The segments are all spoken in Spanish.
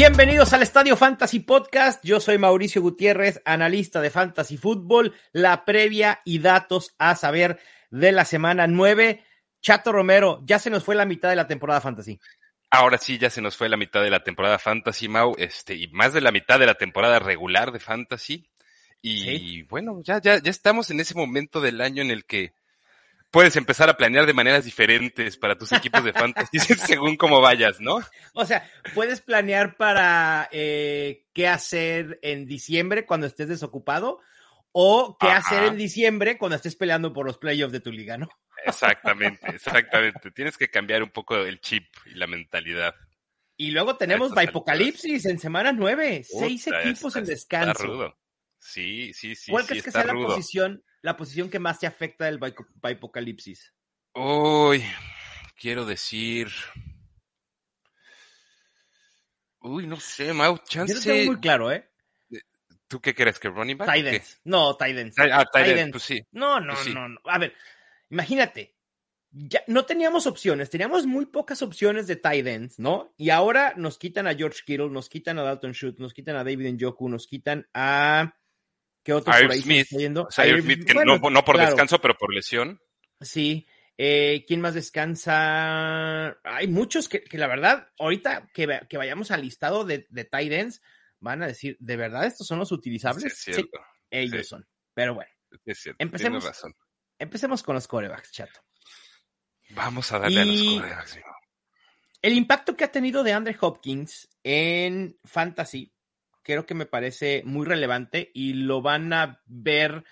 Bienvenidos al Estadio Fantasy Podcast. Yo soy Mauricio Gutiérrez, analista de Fantasy Football. La previa y datos a saber de la semana 9. Chato Romero, ya se nos fue la mitad de la temporada Fantasy. Ahora sí, ya se nos fue la mitad de la temporada Fantasy, Mau, este, y más de la mitad de la temporada regular de Fantasy. Y bueno, ya, ya, ya estamos en ese momento del año en el que puedes empezar a planear de maneras diferentes para tus equipos de fantasy según cómo vayas, ¿no? O sea, puedes planear para eh, qué hacer en diciembre cuando estés desocupado o qué hacer en diciembre cuando estés peleando por los playoffs de tu liga, ¿no? Exactamente, exactamente. Tienes que cambiar un poco el chip y la mentalidad. Y luego tenemos Apocalipsis en semana nueve, seis equipos en descanso. Sí, sí, sí. ¿Cuál crees que sea la posición, la posición que más te afecta del Apocalipsis? Uy, quiero decir. Uy, no sé, Mau, chance. Yo tengo muy claro, ¿eh? ¿Tú qué crees? ¿Que running back? Tidens. No, Tidens. Ah, Tidens, pues sí. No, no, pues no, no. A ver, imagínate. Ya no teníamos opciones, teníamos muy pocas opciones de tight ends, ¿no? Y ahora nos quitan a George Kittle, nos quitan a Dalton Schultz, nos quitan a David Njoku, nos quitan a ¿Qué otro por ahí Smith, Smith, que no, por descanso, pero por lesión. Sí. Eh, ¿Quién más descansa? Hay muchos que, la verdad, ahorita que, vayamos al listado de, de tight ends, van a decir, ¿de verdad estos son los utilizables? Sí, ellos son. Pero bueno, empecemos, razón. empecemos con los corebacks, chato. Vamos a darle a los corebacks. El impacto que ha tenido de Andre Hopkins en Fantasy creo que me parece muy relevante y lo van a ver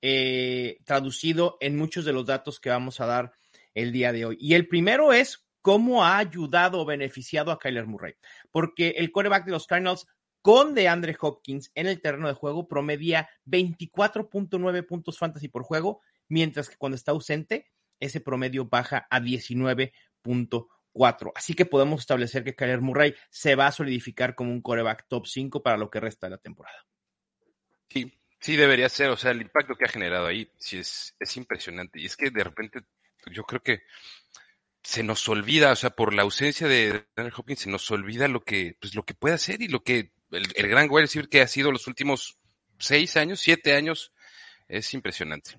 eh, traducido en muchos de los datos que vamos a dar el día de hoy. Y el primero es cómo ha ayudado o beneficiado a Kyler Murray, porque el coreback de los Cardinals con DeAndre Hopkins en el terreno de juego promedia 24.9 puntos fantasy por juego, mientras que cuando está ausente, ese promedio baja a 19.1 Así que podemos establecer que Kyler Murray se va a solidificar como un coreback top 5 para lo que resta de la temporada. Sí, sí debería ser. O sea, el impacto que ha generado ahí sí es, es impresionante. Y es que de repente yo creo que se nos olvida, o sea, por la ausencia de Daniel Hopkins, se nos olvida lo que, pues, lo que puede hacer y lo que el, gran wide receiver que ha sido los últimos seis años, siete años, es impresionante.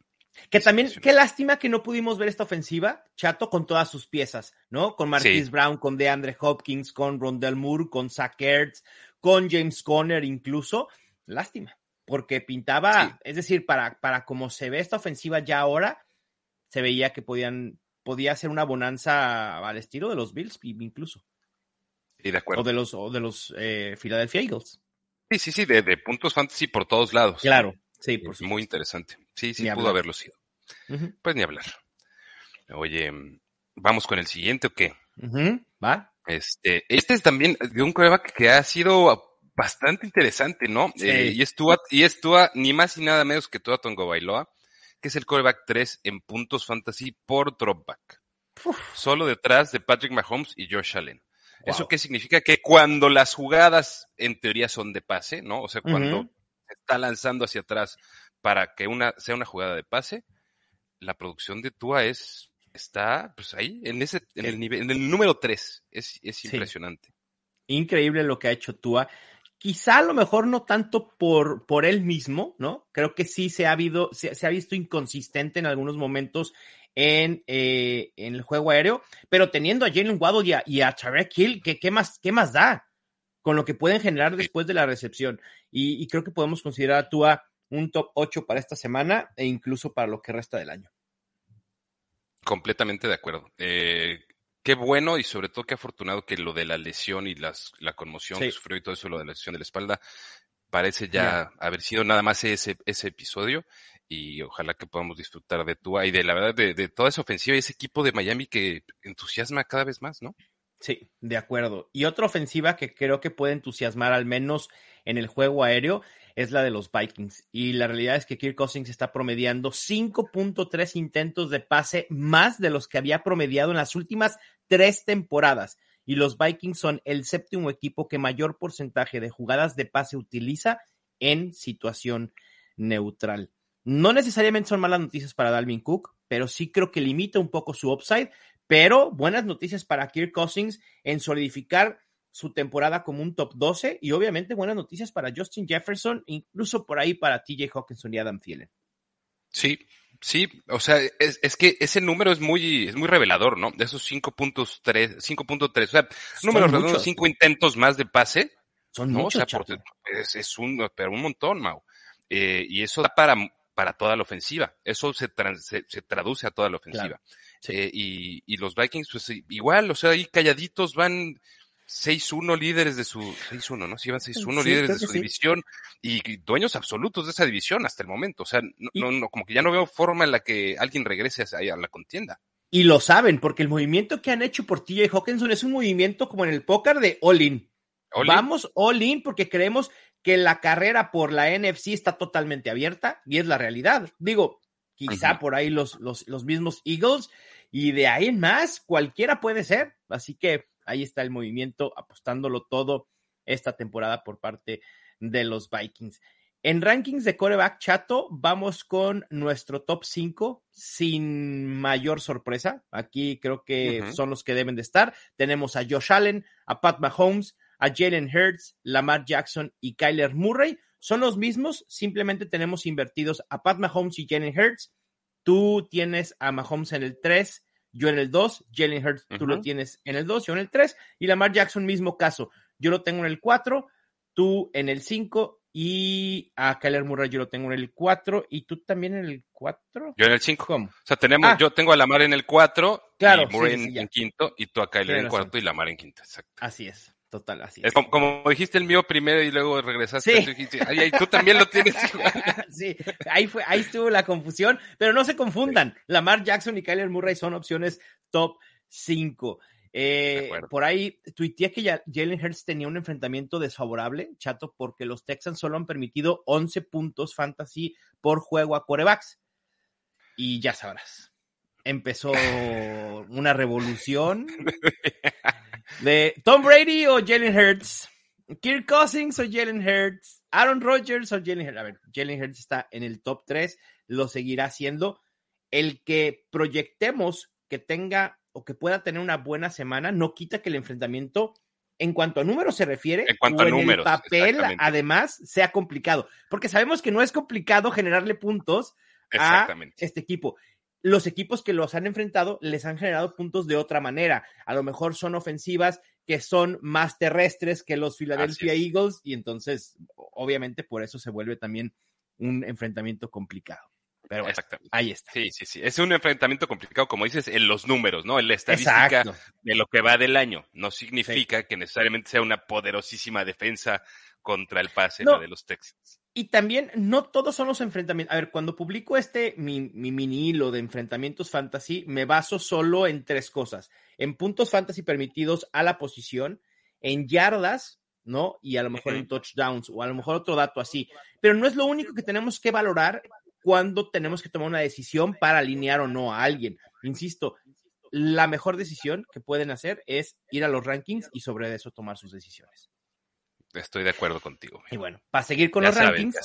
Que también, qué lástima que no pudimos ver esta ofensiva, Chato, con todas sus piezas, ¿no? Con Marquis Brown, con DeAndre Hopkins, con Rondell Moore, con Zach Ertz, con James Conner incluso. Lástima, porque pintaba, es decir, para, para como se ve esta ofensiva ya ahora, se veía que podían, podía ser una bonanza al estilo de los Bills incluso. Sí, de acuerdo. O de los, o de los eh, Philadelphia Eagles. Sí, sí, sí, de, de puntos fantasy por todos lados. Claro. Sí, por Muy interesante. Sí, sí, pudo haberlo sido. Pues ni hablar. Oye, ¿vamos con el siguiente o qué? Va. Este, este es también de un coreback que ha sido bastante interesante, ¿no? Eh, y es Tua, y es ni más ni nada menos que Tua Tongo Bailoa, que es el coreback 3 en puntos fantasy por dropback. Solo detrás de Patrick Mahomes y Josh Allen. ¿Eso qué significa? Que cuando las jugadas en teoría son de pase, ¿no? O sea, cuando está lanzando hacia atrás para que una sea una jugada de pase, la producción de Tua es está pues ahí en ese en el nivel en el número 3, es, es impresionante. Increíble lo que ha hecho Tua. Quizá a lo mejor no tanto por, por él mismo, ¿no? Creo que sí se ha, habido, se, ha visto inconsistente en algunos momentos en, eh, en, el juego aéreo, pero teniendo a Jalen Waddle y a, y a Hill, ¿qué, ¿qué, más, ¿qué más da? Con lo que pueden generar después de la recepción. Y, creo que podemos considerar a Tua un top 8 para esta semana e incluso para lo que resta del año. Completamente de acuerdo. Eh, qué bueno y sobre todo qué afortunado que lo de la lesión y las, la conmoción que sufrió y todo eso, lo de la lesión de la espalda, parece ya haber sido nada más ese, ese episodio y ojalá que podamos disfrutar de Tua y de la verdad de, de toda esa ofensiva y ese equipo de Miami que entusiasma cada vez más, ¿no? Sí, de acuerdo. Y otra ofensiva que creo que puede entusiasmar al menos en el juego aéreo es la de los Vikings. Y la realidad es que Kirk Cousins está promediando 5.3 intentos de pase más de los que había promediado en las últimas tres temporadas. Y los Vikings son el séptimo equipo que mayor porcentaje de jugadas de pase utiliza en situación neutral. No necesariamente son malas noticias para Dalvin Cook, pero sí creo que limita un poco su upside pero buenas noticias para Kirk Cousins en solidificar su temporada como un top 12 y obviamente buenas noticias para Justin Jefferson, incluso por ahí para TJ Hawkinson y Adam Thielen. Sí, sí, o sea, es, que ese número es muy, es muy revelador, ¿no? De esos 5.3, 5.3, o sea, números redondos, 5 intentos más de pase. Son muchos, es, un, pero un montón, Mau. Eh, y eso da para, para toda la ofensiva. Eso se, se, traduce a toda la ofensiva. Eh, y, y, los Vikings, pues igual, o sea, ahí calladitos van 6-1 líderes de su, 6-1, ¿no? Si llevan 6-1 líderes de su división y dueños absolutos de esa división hasta el momento. O sea, no, no, como que ya no veo forma en la que alguien regrese a, la contienda. Y lo saben, porque el movimiento que han hecho por TJ Hawkinson es un movimiento como en el póker de all-in. Vamos all-in porque creemos que la carrera por la NFC está totalmente abierta y es la realidad. Digo, quizá por ahí los, los, los mismos Eagles y de ahí en más, cualquiera puede ser. Así que ahí está el movimiento, apostándolo todo esta temporada por parte de los Vikings. En rankings de coreback chato, vamos con nuestro top 5 sin mayor sorpresa. Aquí creo que son los que deben de estar. Tenemos a Josh Allen, a Pat Mahomes, a Jalen Hurts, Lamar Jackson y Kyler Murray. Son los mismos, simplemente tenemos invertidos a Pat Mahomes y Jalen Hurts. Tú tienes a Mahomes en el 3, yo en el 2, Jalen Hurts tú lo tienes en el 2, yo en el 3, y Lamar Jackson, mismo caso. Yo lo tengo en el 4, tú en el 5, y a Kyler Murray yo lo tengo en el 4, y tú también en el 4. Yo en el 5. O sea, tenemos, ah. yo tengo a Lamar en el 4, claro, y Murray en, quinto, y tú a Kyler en cuarto y Lamar en quinto. Exacto. Así es. Total, así es. como, dijiste el mío primero y luego regresaste. Sí. Dijiste, tú también lo tienes. sí, ahí, fue, ahí estuvo la confusión, pero no se confundan. Lamar Jackson y Kyler Murray son opciones top 5. Eh, por ahí tuiteé que Jalen Hurts tenía un enfrentamiento desfavorable, chato, porque los Texans solo han permitido 11 puntos fantasy por juego a corebacks. Y ya sabrás, empezó una revolución de Tom Brady o Jalen Hurts, Kirk Cousins o Jalen Hurts, Aaron Rodgers o Jalen Hurts. A ver, Jalen Hurts está en el top 3, lo seguirá siendo. El que proyectemos que tenga o que pueda tener una buena semana no quita que el enfrentamiento en cuanto a números se refiere, en cuanto a números, el papel, además, sea complicado. Porque sabemos que no es complicado generarle puntos a este equipo los equipos que los han enfrentado les han generado puntos de otra manera. A lo mejor son ofensivas que son más terrestres que los Philadelphia Eagles y entonces, obviamente, por eso se vuelve también un enfrentamiento complicado. Pero ahí está. Sí, sí, sí. Es un enfrentamiento complicado, como dices, en los números, ¿no? En la estadística de lo que va del año. No significa que necesariamente sea una poderosísima defensa contra el pase de los Texans. Y también no todos son los enfrentamientos. A ver, cuando publico este, mi, mini hilo de enfrentamientos fantasy, me baso solo en tres cosas. En puntos fantasy permitidos a la posición, en yardas, ¿no? Y a lo mejor en touchdowns o a lo mejor otro dato así. Pero no es lo único que tenemos que valorar cuando tenemos que tomar una decisión para alinear o no a alguien. Insisto, la mejor decisión que pueden hacer es ir a los rankings y sobre eso tomar sus decisiones. Estoy de acuerdo contigo. Y bueno, para seguir con los rankings,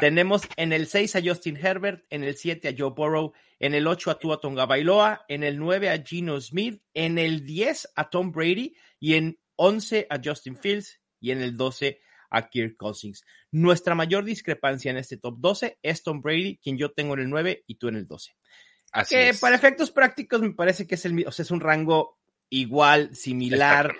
tenemos en el 6 a Justin Herbert, en el 7 a Joe Burrow, en el 8 a Tua Tonga Bailoa, en el 9 a Gino Smith, en el 10 a Tom Brady y en 11 a Justin Fields y en el 12 a Kirk Cousins. Nuestra mayor discrepancia en este top 12 es Tom Brady, quien yo tengo en el 9 y tú en el 12. Así que para efectos prácticos me parece que es el o sea, es un rango igual, similar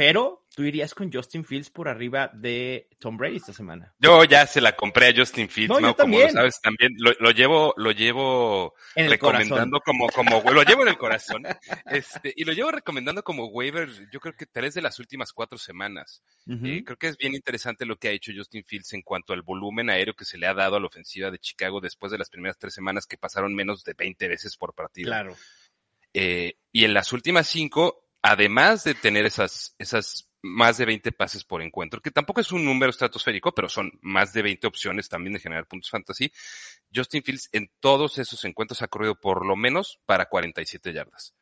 pero tú irías con Justin Fields por arriba de Tom Brady esta semana. Yo ya se la compré a Justin Fields, ¿no? Como lo sabes, también lo, llevo, lo llevo recomendando como, como, lo llevo en el corazón. Este, y lo llevo recomendando como waiver, yo creo que tres de las últimas cuatro semanas. Eh, creo que es bien interesante lo que ha hecho Justin Fields en cuanto al volumen aéreo que se le ha dado a la ofensiva de Chicago después de las primeras tres semanas que pasaron menos de 20 veces por partido. Claro. Eh, y en las últimas cinco, además de tener esas, esas más de 20 pases por encuentro, que tampoco es un número estratosférico, pero son más de 20 opciones también de generar puntos fantasy. Justin Fields en todos esos encuentros ha corrido por lo menos para 47 yardas.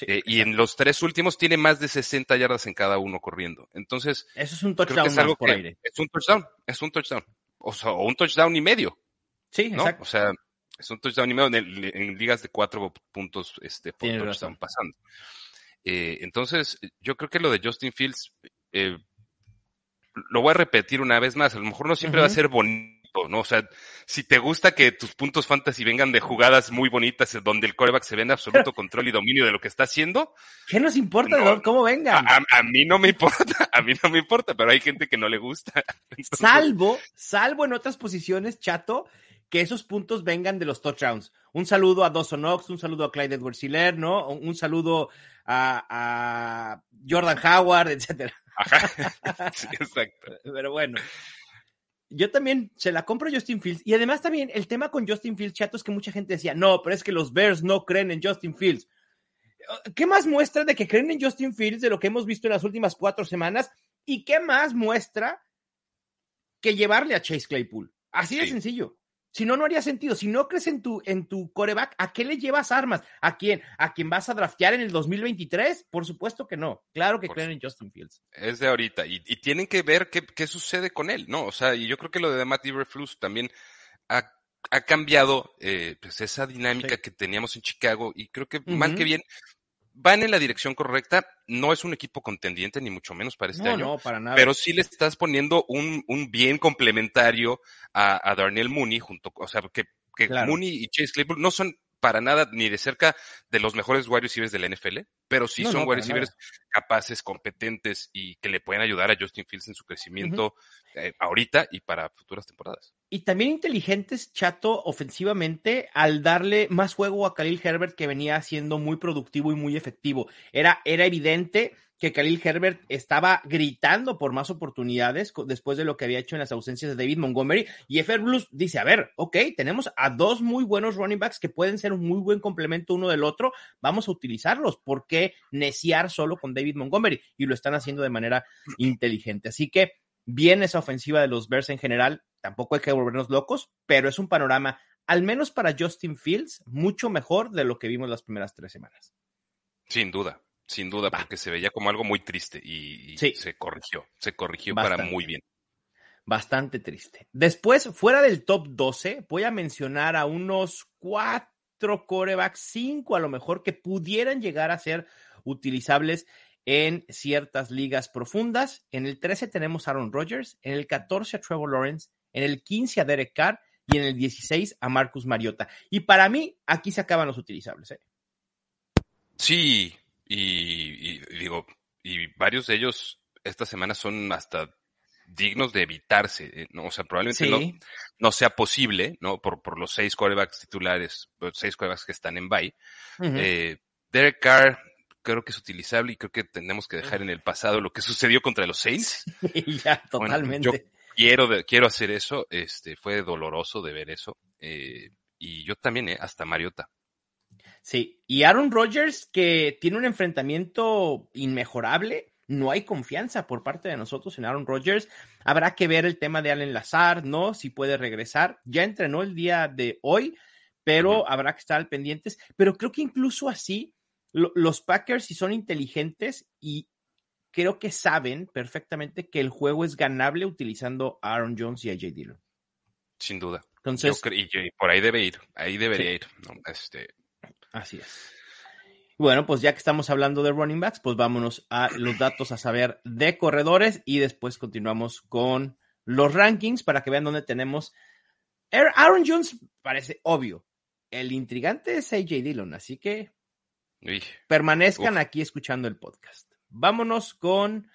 Eh, y en los tres últimos tiene más de 60 yardas en cada uno corriendo. Entonces, eso es un touchdown es algo por aire. Es un touchdown, es un touchdown. O, sea, o un touchdown y medio. Sí, exacto. O sea, es un touchdown y medio en, ligas de cuatro puntos este, por touchdown pasando. Eh, entonces, yo creo que lo de Justin Fields, eh, lo voy a repetir una vez más, a lo mejor no siempre va a ser bonito ¿no? O sea, si te gusta que tus puntos fantasy vengan de jugadas muy bonitas donde el coreback se ve en absoluto control y dominio de lo que está haciendo. ¿Qué nos importa, ¿Cómo vengan? A, mí no me importa, a mí no me importa, pero hay gente que no le gusta. Salvo, salvo en otras posiciones, chato, que esos puntos vengan de los touchdowns. Un saludo a Dawson Knox, un saludo a Clyde Edwards Hiller, ¿no? Un saludo a, a Jordan Howard, etcétera. Ajá. Sí, exacto. Pero bueno, yo también se la compro Justin Fields. Y además también el tema con Justin Fields, chato, es que mucha gente decía, no, pero es que los Bears no creen en Justin Fields. ¿Qué más muestra de que creen en Justin Fields de lo que hemos visto en las últimas cuatro semanas? ¿Y qué más muestra que llevarle a Chase Claypool? Así de sencillo. Si no, no haría sentido. Si no crees en tu, en tu coreback, ¿a qué le llevas armas? ¿A quién? ¿A quién vas a draftear en el 2023? Por supuesto que no. Claro que creen en Justin Fields. Es de ahorita. Y, tienen que ver qué, qué, sucede con él, ¿no? O sea, y yo creo que lo de Matt Iberflus también ha, ha cambiado eh, pues esa dinámica que teníamos en Chicago. Y creo que mal que bien, van en la dirección correcta. No es un equipo contendiente, ni mucho menos para este año. No, para nada. Pero sí le estás poniendo un, un bien complementario a, a, Darnell Mooney, junto, o sea, que, que Mooney y Chase Claypool no son para nada ni de cerca de los mejores wide receivers de la NFL, pero sí son wide receivers capaces, competentes y que le pueden ayudar a Justin Fields en su crecimiento eh, ahorita y para futuras temporadas. Y también inteligentes, chato, ofensivamente, al darle más juego a Khalil Herbert, que venía siendo muy productivo y muy efectivo. Era, era evidente que Khalil Herbert estaba gritando por más oportunidades después de lo que había hecho en las ausencias de David Montgomery. Y FR Blues dice, a ver, ok, tenemos a dos muy buenos running backs que pueden ser un muy buen complemento uno del otro, vamos a utilizarlos. ¿Por qué neciar solo con David Montgomery? Y lo están haciendo de manera inteligente. Así que bien esa ofensiva de los Bears en general, tampoco hay que volvernos locos, pero es un panorama, al menos para Justin Fields, mucho mejor de lo que vimos las primeras tres semanas. Sin duda, sin duda, porque se veía como algo muy triste y, se corrigió, se corrigió para muy bien. Bastante triste. Después, fuera del top 12, voy a mencionar a unos cuatro corebacks, cinco a lo mejor, que pudieran llegar a ser utilizables en ciertas ligas profundas. En el 13 tenemos a Aaron Rodgers, en el 14 a Trevor Lawrence, en el 15 a Derek Carr y en el 16 a Marcus Mariota. Y para mí, aquí se acaban los utilizables. ¿eh? Sí, y, digo, y varios de ellos esta semana son hasta dignos de evitarse, eh, ¿no? O sea, probablemente no, no, sea posible, ¿no? Por, por los seis quarterbacks titulares, los seis quarterbacks que están en bye. eh, Derek Carr creo que es utilizable y creo que tenemos que dejar en el pasado lo que sucedió contra los Saints. ya, totalmente. yo quiero, quiero hacer eso, este, fue doloroso de ver eso. Eh, y yo también, eh, hasta Mariota. Sí, y Aaron Rodgers, que tiene un enfrentamiento inmejorable, no hay confianza por parte de nosotros en Aaron Rodgers. Habrá que ver el tema de Allen Lazar, ¿no? Si puede regresar. Ya entrenó el día de hoy, pero habrá que estar pendientes. Pero creo que incluso así, los Packers, si son inteligentes y creo que saben perfectamente que el juego es ganable utilizando a Aaron Jones y a J. Dillon. Sin duda. Entonces, y por ahí debe ir, ahí debería ir. Este, Así es. Bueno, pues ya que estamos hablando de running backs, pues vámonos a los datos a saber de corredores y después continuamos con los rankings para que vean dónde tenemos. Aaron Jones parece obvio. El intrigante es AJ Dillon, así que permanezcan aquí escuchando el podcast. Vámonos con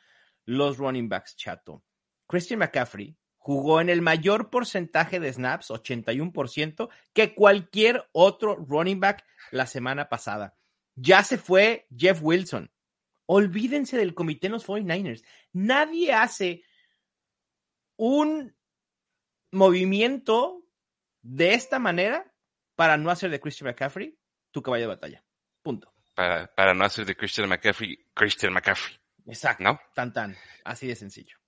los running backs, chato. Christian McCaffrey jugó en el mayor porcentaje de snaps, 81%, que cualquier otro running back la semana pasada. Ya se fue Jeff Wilson. Olvídense del comité en los 49ers. Nadie hace un movimiento de esta manera para no hacer de Christian McCaffrey tu caballo de batalla. Punto. Para, para no hacer de Christian McCaffrey Christian McCaffrey. Exacto. ¿No? Tan tan. Así de sencillo.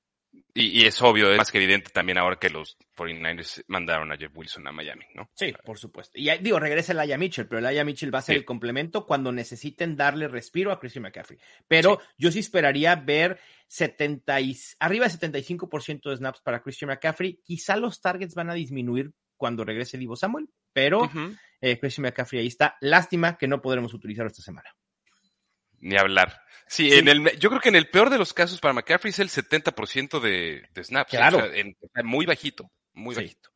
Y, es obvio, es más que evidente también ahora que los 49ers mandaron a Jeff Wilson a Miami, ¿no? Sí, por supuesto. Y digo, regresa el Aya Mitchell, pero el Aya Mitchell va a ser el complemento cuando necesiten darle respiro a Christian McCaffrey. Pero yo sí esperaría ver 70 arriba de 75% de snaps para Christian McCaffrey. Quizá los targets van a disminuir cuando regrese Divo Samuel, pero eh, Christian McCaffrey ahí está. Lástima que no podremos utilizarlo esta semana. Ni hablar. Sí, En el, yo creo que en el peor de los casos para McCaffrey es el 70% de, de snaps. Claro. muy bajito, muy bajito.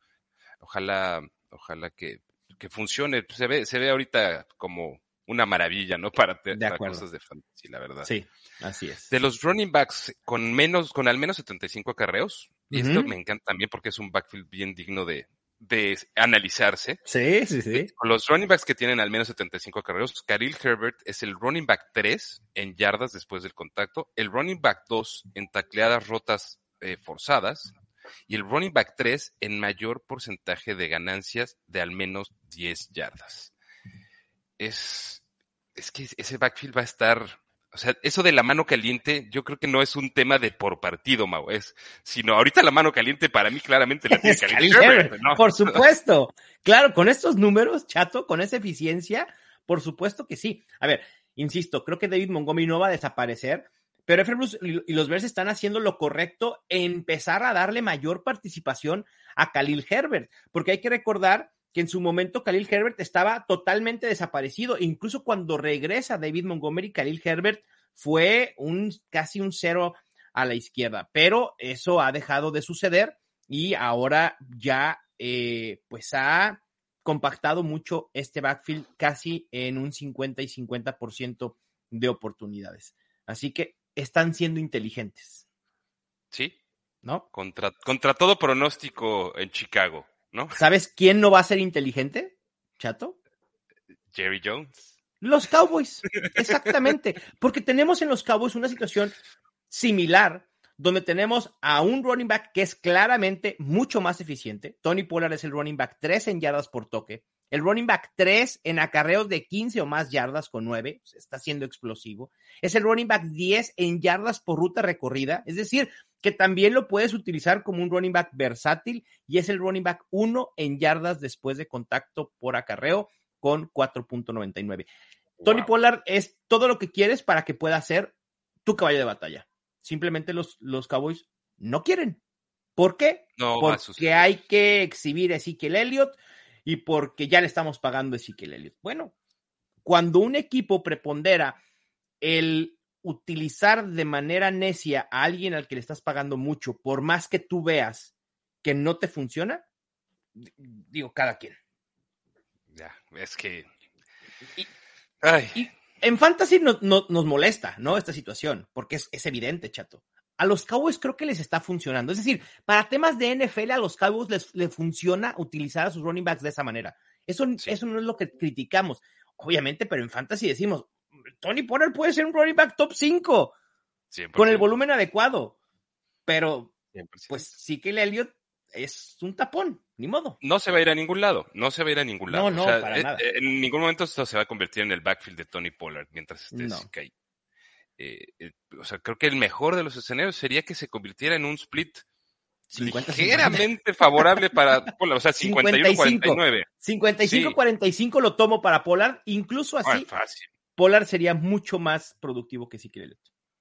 Ojalá, ojalá que, que funcione. Se ve, se ve ahorita como una maravilla, ¿no? Para, para cosas de fantasy, la verdad. Sí, así es. De los running backs con menos, con al menos 75 acarreos, y esto me encanta también porque es un backfield bien digno de, de analizarse. Sí, sí, sí. Con los running backs que tienen al menos 75 acarreos, Khalil Herbert es el running back 3 en yardas después del contacto, el running back 2 en tacleadas rotas eh, forzadas, y el running back 3 en mayor porcentaje de ganancias de al menos 10 yardas. Es, es que ese backfield va a estar, o sea, eso de la mano caliente, yo creo que no es un tema de por partido, Mau, es, sino ahorita la mano caliente para mí claramente la tiene caliente. Por supuesto. Claro, con estos números, chato, con esa eficiencia, por supuesto que sí. A ver, insisto, creo que David Montgomery no va a desaparecer, pero F. y los Bears están haciendo lo correcto, empezar a darle mayor participación a Khalil Herbert, porque hay que recordar que en su momento Khalil Herbert estaba totalmente desaparecido. Incluso cuando regresa David Montgomery, Khalil Herbert fue un casi un cero a la izquierda, pero eso ha dejado de suceder y ahora ya eh, pues ha compactado mucho este backfield casi en un 50 y 50% de oportunidades. Así que están siendo inteligentes. Sí. ¿No? Contra, contra todo pronóstico en Chicago, ¿no? ¿Sabes quién no va a ser inteligente, chato? Jerry Jones. Los Cowboys, exactamente. Porque tenemos en los Cowboys una situación similar, donde tenemos a un running back que es claramente mucho más eficiente. Tony Pollard es el running back 3 en yardas por toque. El running back 3 en acarreos de 15 o más yardas con 9, está siendo explosivo. Es el running back 10 en yardas por ruta recorrida, es decir, que también lo puedes utilizar como un running back versátil y es el running back 1 en yardas después de contacto por acarreo con 4.99. Tony Pollard es todo lo que quieres para que pueda ser tu caballo de batalla. Simplemente los, los Cowboys no quieren. ¿Por qué? No, Porque hay que exhibir a Ezekiel Elliott y porque ya le estamos pagando a Ezekiel Elliott. Bueno, cuando un equipo prepondera el utilizar de manera necia a alguien al que le estás pagando mucho, por más que tú veas que no te funciona, digo, cada quien. Ya, es que. Y, en Fantasy nos molesta, ¿no? Esta situación, porque es, es evidente, chato a los Cowboys creo que les está funcionando. Es decir, para temas de NFL, a los Cowboys les, funciona utilizar a sus running backs de esa manera. Eso, eso no es lo que criticamos, obviamente, pero en fantasy decimos, Tony Pollard puede ser un running back top 5 con el volumen adecuado, pero pues sí que el Elliott es un tapón, ni modo. No se va a ir a ningún lado, no se va a ir a ningún lado. No, no, para eh, nada. En ningún momento esto se va a convertir en el backfield de Tony Pollard mientras esté no. Eh, eh, o sea, creo que el mejor de los escenarios sería que se convirtiera en un split 50, ligeramente favorable para Pollard, o sea, 51-49. 55-45 lo tomo para Pollard, incluso así, fácil. Pollard sería mucho más productivo que Ezequiel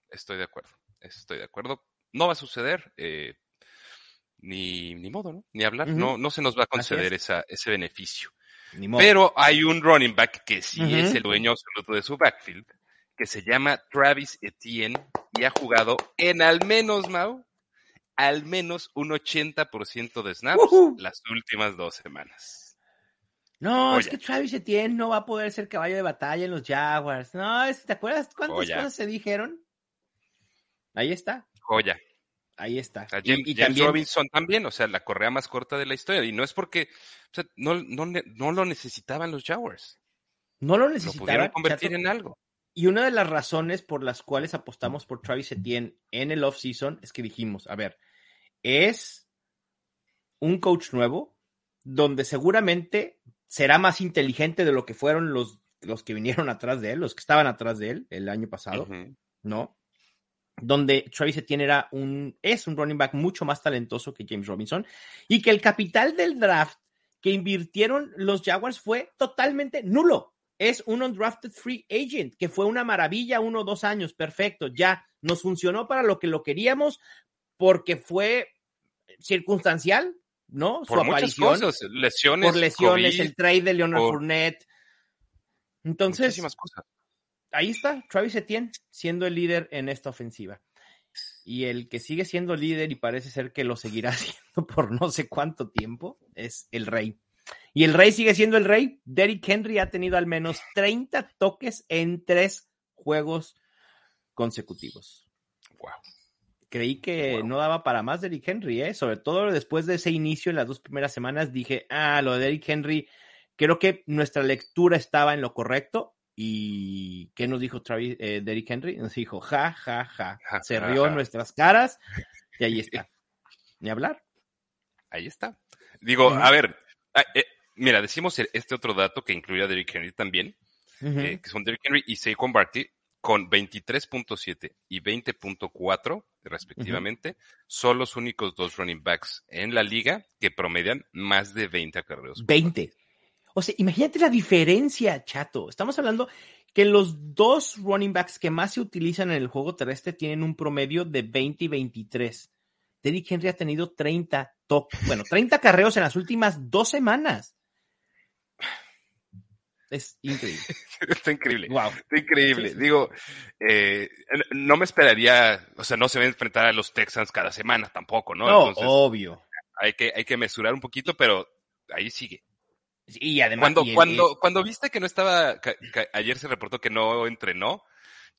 Estoy de acuerdo, estoy de acuerdo. No va a suceder, eh, ni, ni modo, ¿no? Ni hablar, no, no se nos va a conceder esa, ese beneficio. Pero hay un running back que sí es el dueño absoluto de su backfield, que se llama Travis Etienne y ha jugado en al menos, Mau, al menos un 80% de snaps las últimas dos semanas. No, es que Travis Etienne no va a poder ser caballo de batalla en los Jaguars. No, ¿te acuerdas cuántas cosas se dijeron? Ahí está. Joya. Ahí está. y, también... Robinson también, o sea, la correa más corta de la historia. Y no es porque o sea, no, no, no, lo necesitaban los Jaguars. No lo necesitaban. Lo pudieron convertir en algo. Y una de las razones por las cuales apostamos por Travis Etienne en el off-season es que dijimos, a ver, es un coach nuevo donde seguramente será más inteligente de lo que fueron los, los que vinieron atrás de él, los que estaban atrás de él el año pasado, ¿no? Donde Travis Etienne era un, es un running back mucho más talentoso que James Robinson y que el capital del draft que invirtieron los Jaguars fue totalmente nulo es un undrafted free agent, que fue una maravilla uno o dos años, perfecto, ya nos funcionó para lo que lo queríamos porque fue circunstancial, ¿no? Su por aparición. Muchas cosas, lesiones. Por lesiones, el trade de Leonard Fournette. Entonces, cosas. ahí está, Travis Etienne siendo el líder en esta ofensiva. Y el que sigue siendo líder y parece ser que lo seguirá siendo por no sé cuánto tiempo es el Rey. Y el Rey sigue siendo el Rey. Derrick Henry ha tenido al menos 30 toques en tres juegos consecutivos. Wow. Creí que no daba para más Derrick Henry, ¿eh? sobre todo después de ese inicio en las dos primeras semanas. Dije, ah, lo de Derrick Henry, creo que nuestra lectura estaba en lo correcto ¿Y qué nos dijo Travis, eh, Derrick Henry? Nos dijo, ja, ja, ja. Se rió en nuestras caras y ahí está. Ni hablar. Ahí está. Digo, a ver, ah, eh, mira, decimos este otro dato que incluye a Derrick Henry también, eh, que son Derrick Henry y Saquon Barty con 23.7 y 20.4 respectivamente, son los únicos dos running backs en la liga que promedian más de 20 acarreos. 20. O sea, imagínate la diferencia, chato. Estamos hablando que los dos running backs que más se utilizan en el juego terrestre tienen un promedio de 20 y 23. Derrick Henry ha tenido 30 top, bueno, 30 carreos en las últimas dos semanas. Es increíble. Está increíble. Wow. Está increíble. Digo, eh, no me esperaría, o sea, no se va a enfrentar a los Texans cada semana tampoco, ¿no? No, obvio. Hay que, hay que mesurar un poquito, pero ahí sigue. Y además. Cuando, cuando, cuando viste que no estaba, ayer se reportó que no entrenó,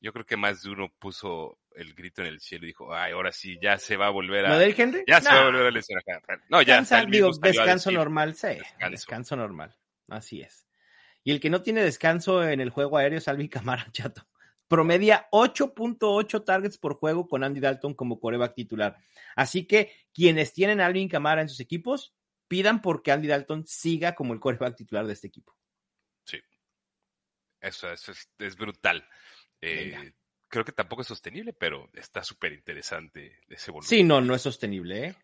yo creo que más de uno puso el grito en el cielo y dijo, ay, ahora sí, ya se va a volver a. ¿Lo del Henry? Ya se va a volver a lesionar. No, ya. digo, descanso normal, sí. Descanso. normal. Así es. Y el que no tiene descanso en el juego aéreo es Alvin Camara, chato. Promedia 8.8 targets por juego con Andy Dalton como coreback titular. Así que quienes tienen a Alvin Camara en sus equipos, pidan porque Andy Dalton siga como el coreback titular de este equipo. Sí. Eso, es, brutal. Eh, creo que tampoco es sostenible, pero está súper interesante ese volumen. Sí, no, no es sostenible, ¿eh?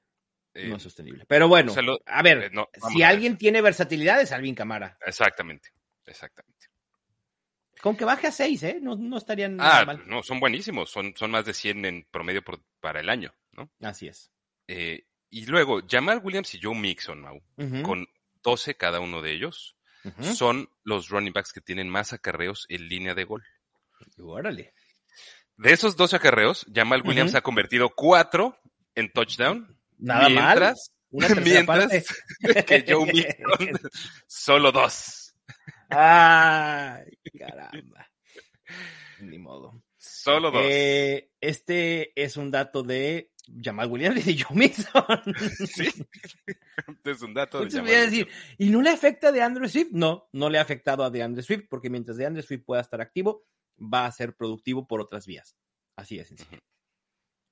no es eh, sostenible. Pero bueno, a ver, eh, si alguien tiene versatilidad es Alvin Camara. Exactamente, exactamente. Con que baje a 6, ¿eh? No, no estarían ah, mal. no, son buenísimos. Son, son más de 100 en promedio para el año, ¿no? Así es. Eh, y luego, Jamal Williams y Joe Mixon, Mau, con 12 cada uno de ellos, son los running backs que tienen más acarreos en línea de gol. Órale. De esos 12 acarreos, Jamal Williams ha convertido 4 en touchdown. Nada mientras, mientras que Joe Mixon solo 2. Ay, caramba. Ni modo. Solo dos. Eh, este es un dato de Jamal Williams y Joe Mixon. Sí, es un dato de Jamal decir, ¿y no le afecta a DeAndre Swift? No, no le ha afectado a DeAndre Swift, porque mientras DeAndre Swift pueda estar activo, va a ser productivo por otras vías. Así es sencillo.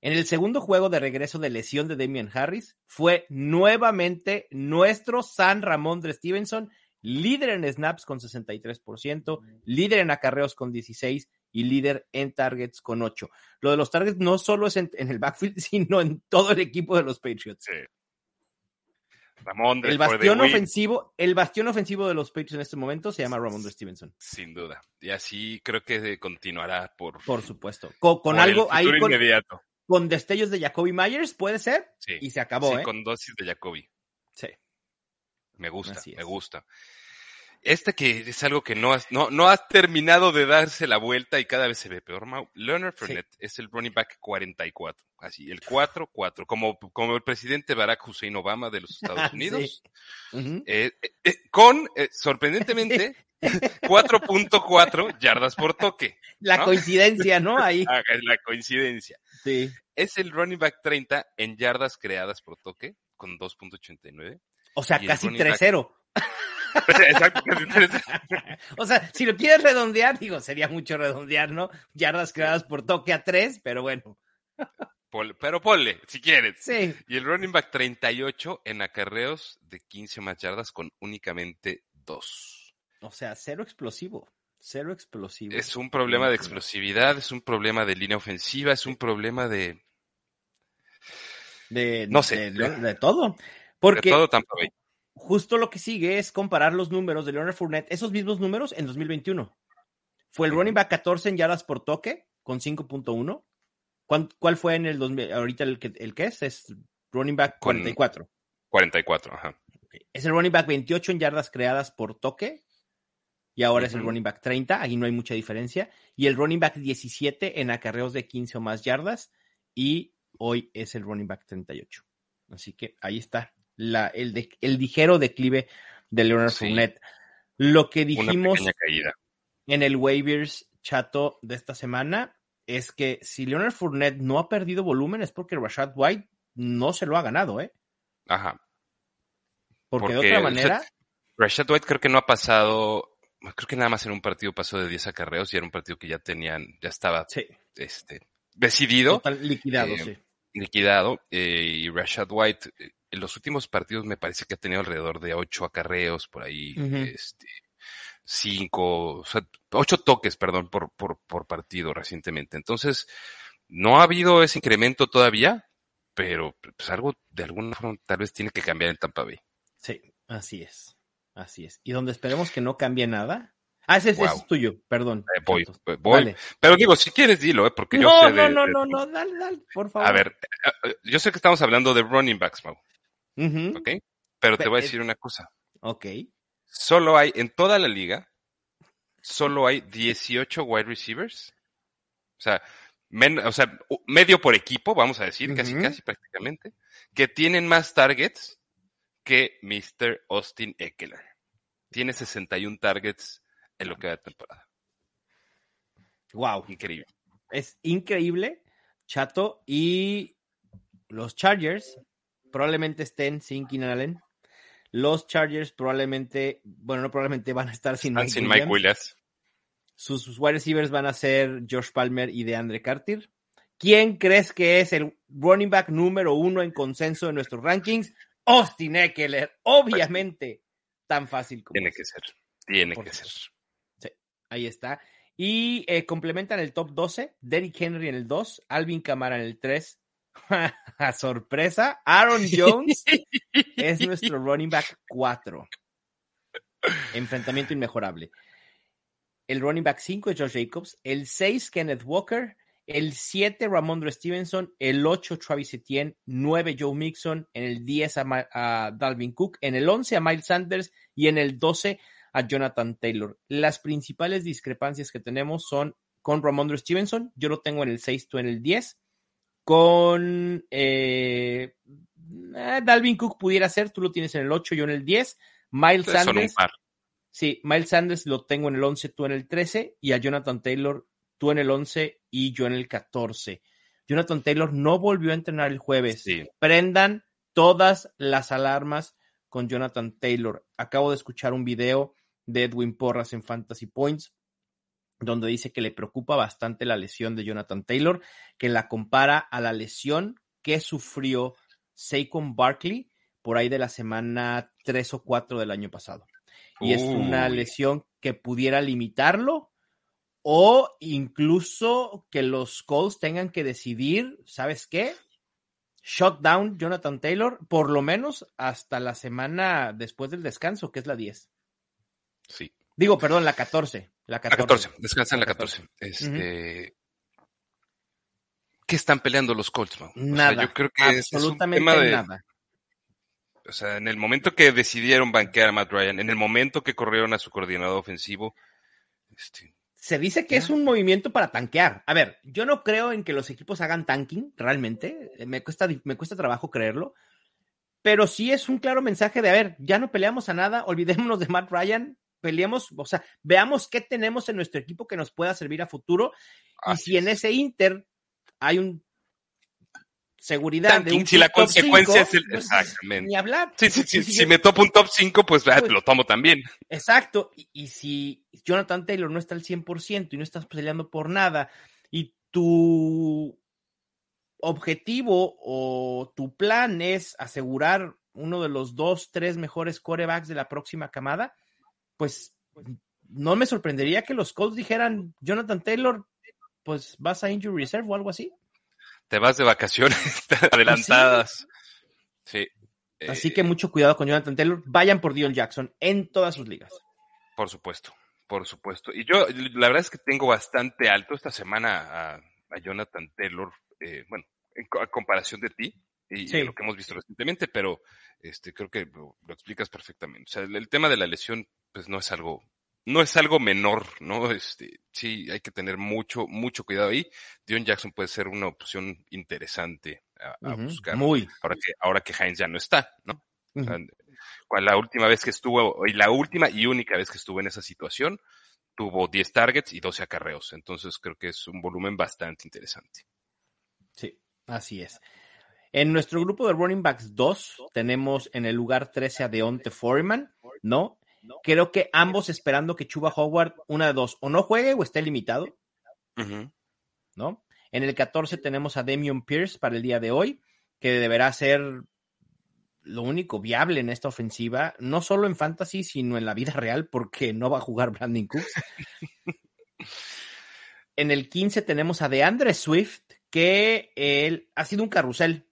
En el segundo juego de regreso de lesión de Damian Harris, fue nuevamente nuestro San Ramón de Stevenson, líder en snaps con 63%, líder en acarreos con 16 y líder en targets con 8. Lo de los targets no solo es en, el backfield, sino en todo el equipo de los Patriots. Ramón el bastión ofensivo, el bastión ofensivo de los Patriots en este momento se llama Ramón de Stevenson. Sin duda. Y así creo que continuará por Por supuesto. Con, algo ahí con, con, destellos de Jacoby Myers, puede ser. Sí. Y se acabó, sí, ¿eh? con dosis de Jacoby. Sí. Me gusta, me gusta. Este que es algo que no has, no, no has terminado de darse la vuelta y cada vez se ve peor, Mau. Leonard Fournette es el running back 44. Así, el 4-4. Como, como el presidente Barack Hussein Obama de los Estados Unidos. Eh, eh, eh, con, sorprendentemente, 4.4 yardas por toque. La coincidencia, ¿no? Ahí. Ah, es la coincidencia. Sí. Es el running back 30 en yardas creadas por toque, con 2.89. O sea, casi 3-0. o sea, si lo quieres redondear, digo, sería mucho redondear, ¿no? Yardas creadas por toque a tres, pero bueno. pero ponle, si quieres. Sí. Y el running back 38 en acarreos de 15 más yardas con únicamente dos. O sea, cero explosivo. Cero explosivo. Es un problema de explosividad, es un problema de línea ofensiva, es un problema de. De, no sé. De, todo. Porque, justo lo que sigue es comparar los números de Leonard Fournette, esos mismos números en 2021. Fue el running back 14 en yardas por toque con 5.1. ¿Cuál, fue en el 2000? Ahorita el que, el que es, es running back 44. 44, ajá. Es el running back 28 en yardas creadas por toque y ahora es el running back 30, ahí no hay mucha diferencia, y el running back 17 en acarreos de 15 o más yardas, y hoy es el running back 38. Así que ahí está la, el, de, el ligero declive de Leonard Fournette. Lo que dijimos en el waivers chato de esta semana es que si Leonard Fournette no ha perdido volumen es porque Rashad White no se lo ha ganado, ¿eh? Ajá. Porque, de otra manera. Rashad White creo que no ha pasado. Creo que nada más en un partido pasó de 10 acarreos y era un partido que ya tenían, ya estaba este, decidido. Total, liquidado, eh, sí. Liquidado. Eh, y Rashad White, eh, en los últimos partidos me parece que ha tenido alrededor de 8 acarreos por ahí. Este cinco, o sea, ocho toques, perdón, por, por, por partido recientemente. Entonces, no ha habido ese incremento todavía, pero pues algo de alguna forma tal vez tiene que cambiar en Tampa Bay. Sí, así es. Así es. Y donde esperemos que no cambie nada. Ah, ese, es tuyo, perdón. Eh, voy, voy. Pero digo, si quieres, dilo, ¿eh? Porque no, yo sé no, no, no, no, dale, dale, por favor. A ver, eh, yo sé que estamos hablando de running backs, Mau. Uh ¿Ok? Pero te voy a decir una cosa. Ok. Solo hay, en toda la liga, solo hay 18 wide receivers. O sea, o sea, medio por equipo, vamos a decir, casi, casi prácticamente, que tienen más targets que Mr. Austin Eckler. Tiene 61 targets en lo que va de temporada. Wow. Increíble. Es increíble, chato. Y los Chargers probablemente estén sin Keenan Allen. Los Chargers probablemente, bueno, no probablemente van a estar sin, Mike, sin Mike Williams. Sus wide receivers van a ser Josh Palmer y DeAndre Carter. ¿Quién crees que es el running back número uno en consenso de nuestros rankings? Austin Eckler, obviamente, tan fácil como. Tiene que ser, tiene que ser. Ahí está. Y eh, complementan el top 12, Derrick Henry en el 2, Alvin Kamara en el 3. A sorpresa, Aaron Jones es nuestro running back 4. Enfrentamiento inmejorable. El running back 5 es Josh Jacobs, el 6 Kenneth Walker, el 7 Ramondre Stevenson, el 8 Travis Etienne, 9 Joe Mixon, en el 10 a, Dalvin Cook, en el 11 a Miles Sanders y en el 12 a Jonathan Taylor. Las principales discrepancias que tenemos son con Ramondre Stevenson, yo lo tengo en el 6, tú en el 10. Con eh, eh, Dalvin Cook pudiera ser, tú lo tienes en el 8, yo en el 10. Miles Sanders. Sí, Miles Sanders lo tengo en el 11, tú en el 13. Y a Jonathan Taylor tú en el 11 y yo en el 14. Jonathan Taylor no volvió a entrenar el jueves. Prendan todas las alarmas con Jonathan Taylor. Acabo de escuchar un video de Edwin Porras en Fantasy Points, donde dice que le preocupa bastante la lesión de Jonathan Taylor, que la compara a la lesión que sufrió Saquon Barkley por ahí de la semana 3 o 4 del año pasado. Y es una lesión que pudiera limitarlo o incluso que los Colts tengan que decidir, ¿sabes qué? Shutdown Jonathan Taylor, por lo menos hasta la semana después del descanso, que es la 10. Sí. Digo, perdón, la 14. La 14, la 14 descansa en la 14. Este... ¿Qué están peleando los Colts, Mau? Nada. yo creo que absolutamente es un tema de, nada. O sea, en el momento que decidieron banquear a Matt Ryan, en el momento que corrieron a su coordinador ofensivo, este, se dice que es un movimiento para tanquear. A ver, yo no creo en que los equipos hagan tanking, realmente. Eh, me cuesta, me cuesta trabajo creerlo. Pero sí es un claro mensaje de, a ver, ya no peleamos a nada, olvidémonos de Matt Ryan, peleemos, o sea, veamos qué tenemos en nuestro equipo que nos pueda servir a futuro. y si en ese Inter hay un seguridad de un si la consecuencia es el, pues, exactamente. Ni hablar. Sí, sí, sí, si, me topo un top 5, pues, ah, lo tomo también. Exacto. Y, si Jonathan Taylor no está al 100% y no estás peleando por nada y tu objetivo o tu plan es asegurar uno de los dos, tres mejores corebacks de la próxima camada, pues no me sorprendería que los Colts dijeran, Jonathan Taylor, pues vas a injury reserve o algo así te vas de vacaciones adelantadas. Sí. Así que eh, mucho cuidado con Jonathan Taylor. Vayan por Dion Jackson en todas sus ligas. Por supuesto, por supuesto. Y yo, la verdad es que tengo bastante alto esta semana a, Jonathan Taylor, eh, bueno, en, comparación de ti y, lo que hemos visto recientemente, pero este creo que lo, explicas perfectamente. O sea, el, tema de la lesión, pues no es algo no es algo menor, ¿no? Este, sí, hay que tener mucho, mucho cuidado ahí. Dion Jackson puede ser una opción interesante a, buscar. Muy. Ahora que, ahora que Heinz ya no está, ¿no? la última vez que estuvo, y la última y única vez que estuvo en esa situación, tuvo 10 targets y 12 acarreos. Entonces creo que es un volumen bastante interesante. Sí, así es. En nuestro grupo de running backs 2 tenemos en el lugar 13 a Deonte Foreman, ¿no? Creo que ambos esperando que Chuba Howard, una de dos, o no juegue o esté limitado, ¿no? En el 14 tenemos a Damian Pierce para el día de hoy, que deberá ser lo único viable en esta ofensiva, no solo en fantasy, sino en la vida real, porque no va a jugar Brandon Cooks. en el 15 tenemos a DeAndre Swift, que él ha sido un carrusel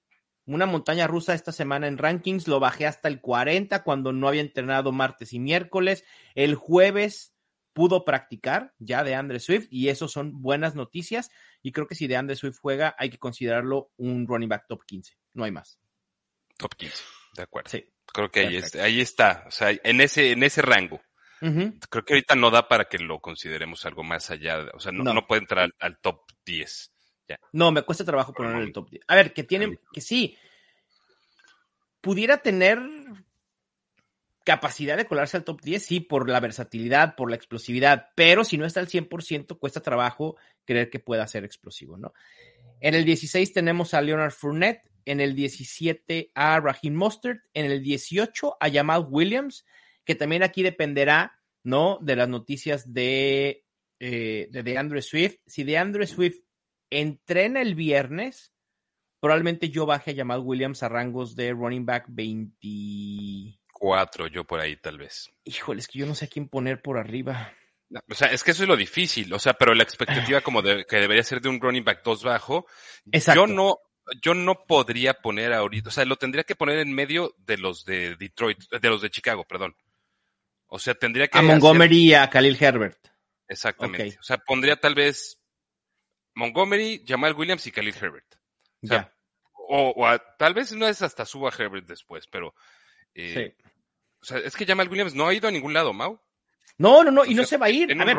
una montaña rusa esta semana en rankings, lo bajé hasta el 40 cuando no había entrenado martes y miércoles. El jueves pudo practicar ya de Andre Swift y eso son buenas noticias. Y creo que si de Andre Swift juega, hay que considerarlo un running back top 15. No hay más. Top 15, de acuerdo. Sí. Creo que ahí está, ahí está, o sea, en ese, en ese rango. Creo que ahorita no da para que lo consideremos algo más allá, o sea, no, puede entrar al top 10. No, me cuesta trabajo poner en el top 10. A ver, que tienen, que sí, pudiera tener capacidad de colarse al top 10, sí, por la versatilidad, por la explosividad, pero si no está al 100%, cuesta trabajo creer que pueda ser explosivo, ¿no? En el 16 tenemos a Leonard Fournette, en el 17 a Raheem Mostert, en el 18 a Jamal Williams, que también aquí dependerá, ¿no? De las noticias de, eh, de, de Andrew Swift. Si de Andrew Swift entrena el viernes, probablemente yo baje a Jamal Williams a rangos de running back 24, yo por ahí tal vez. Híjole, es que yo no sé a quién poner por arriba. o sea, es que eso es lo difícil, o sea, pero la expectativa como de, que debería ser de un running back 2 bajo, Exacto. yo no, yo no podría poner ahorita, o sea, lo tendría que poner en medio de los de Detroit, de los de Chicago, perdón. O sea, tendría que... A Montgomery y a Khalil Herbert. Exactamente. O sea, pondría tal vez Montgomery, Jamal Williams y Khalil Herbert. O, o, tal vez no es hasta suba Herbert después, pero. Eh, sí. O sea, es que Jamal Williams no ha ido a ningún lado, Mau. No, no, no, y no se va a ir. A ver,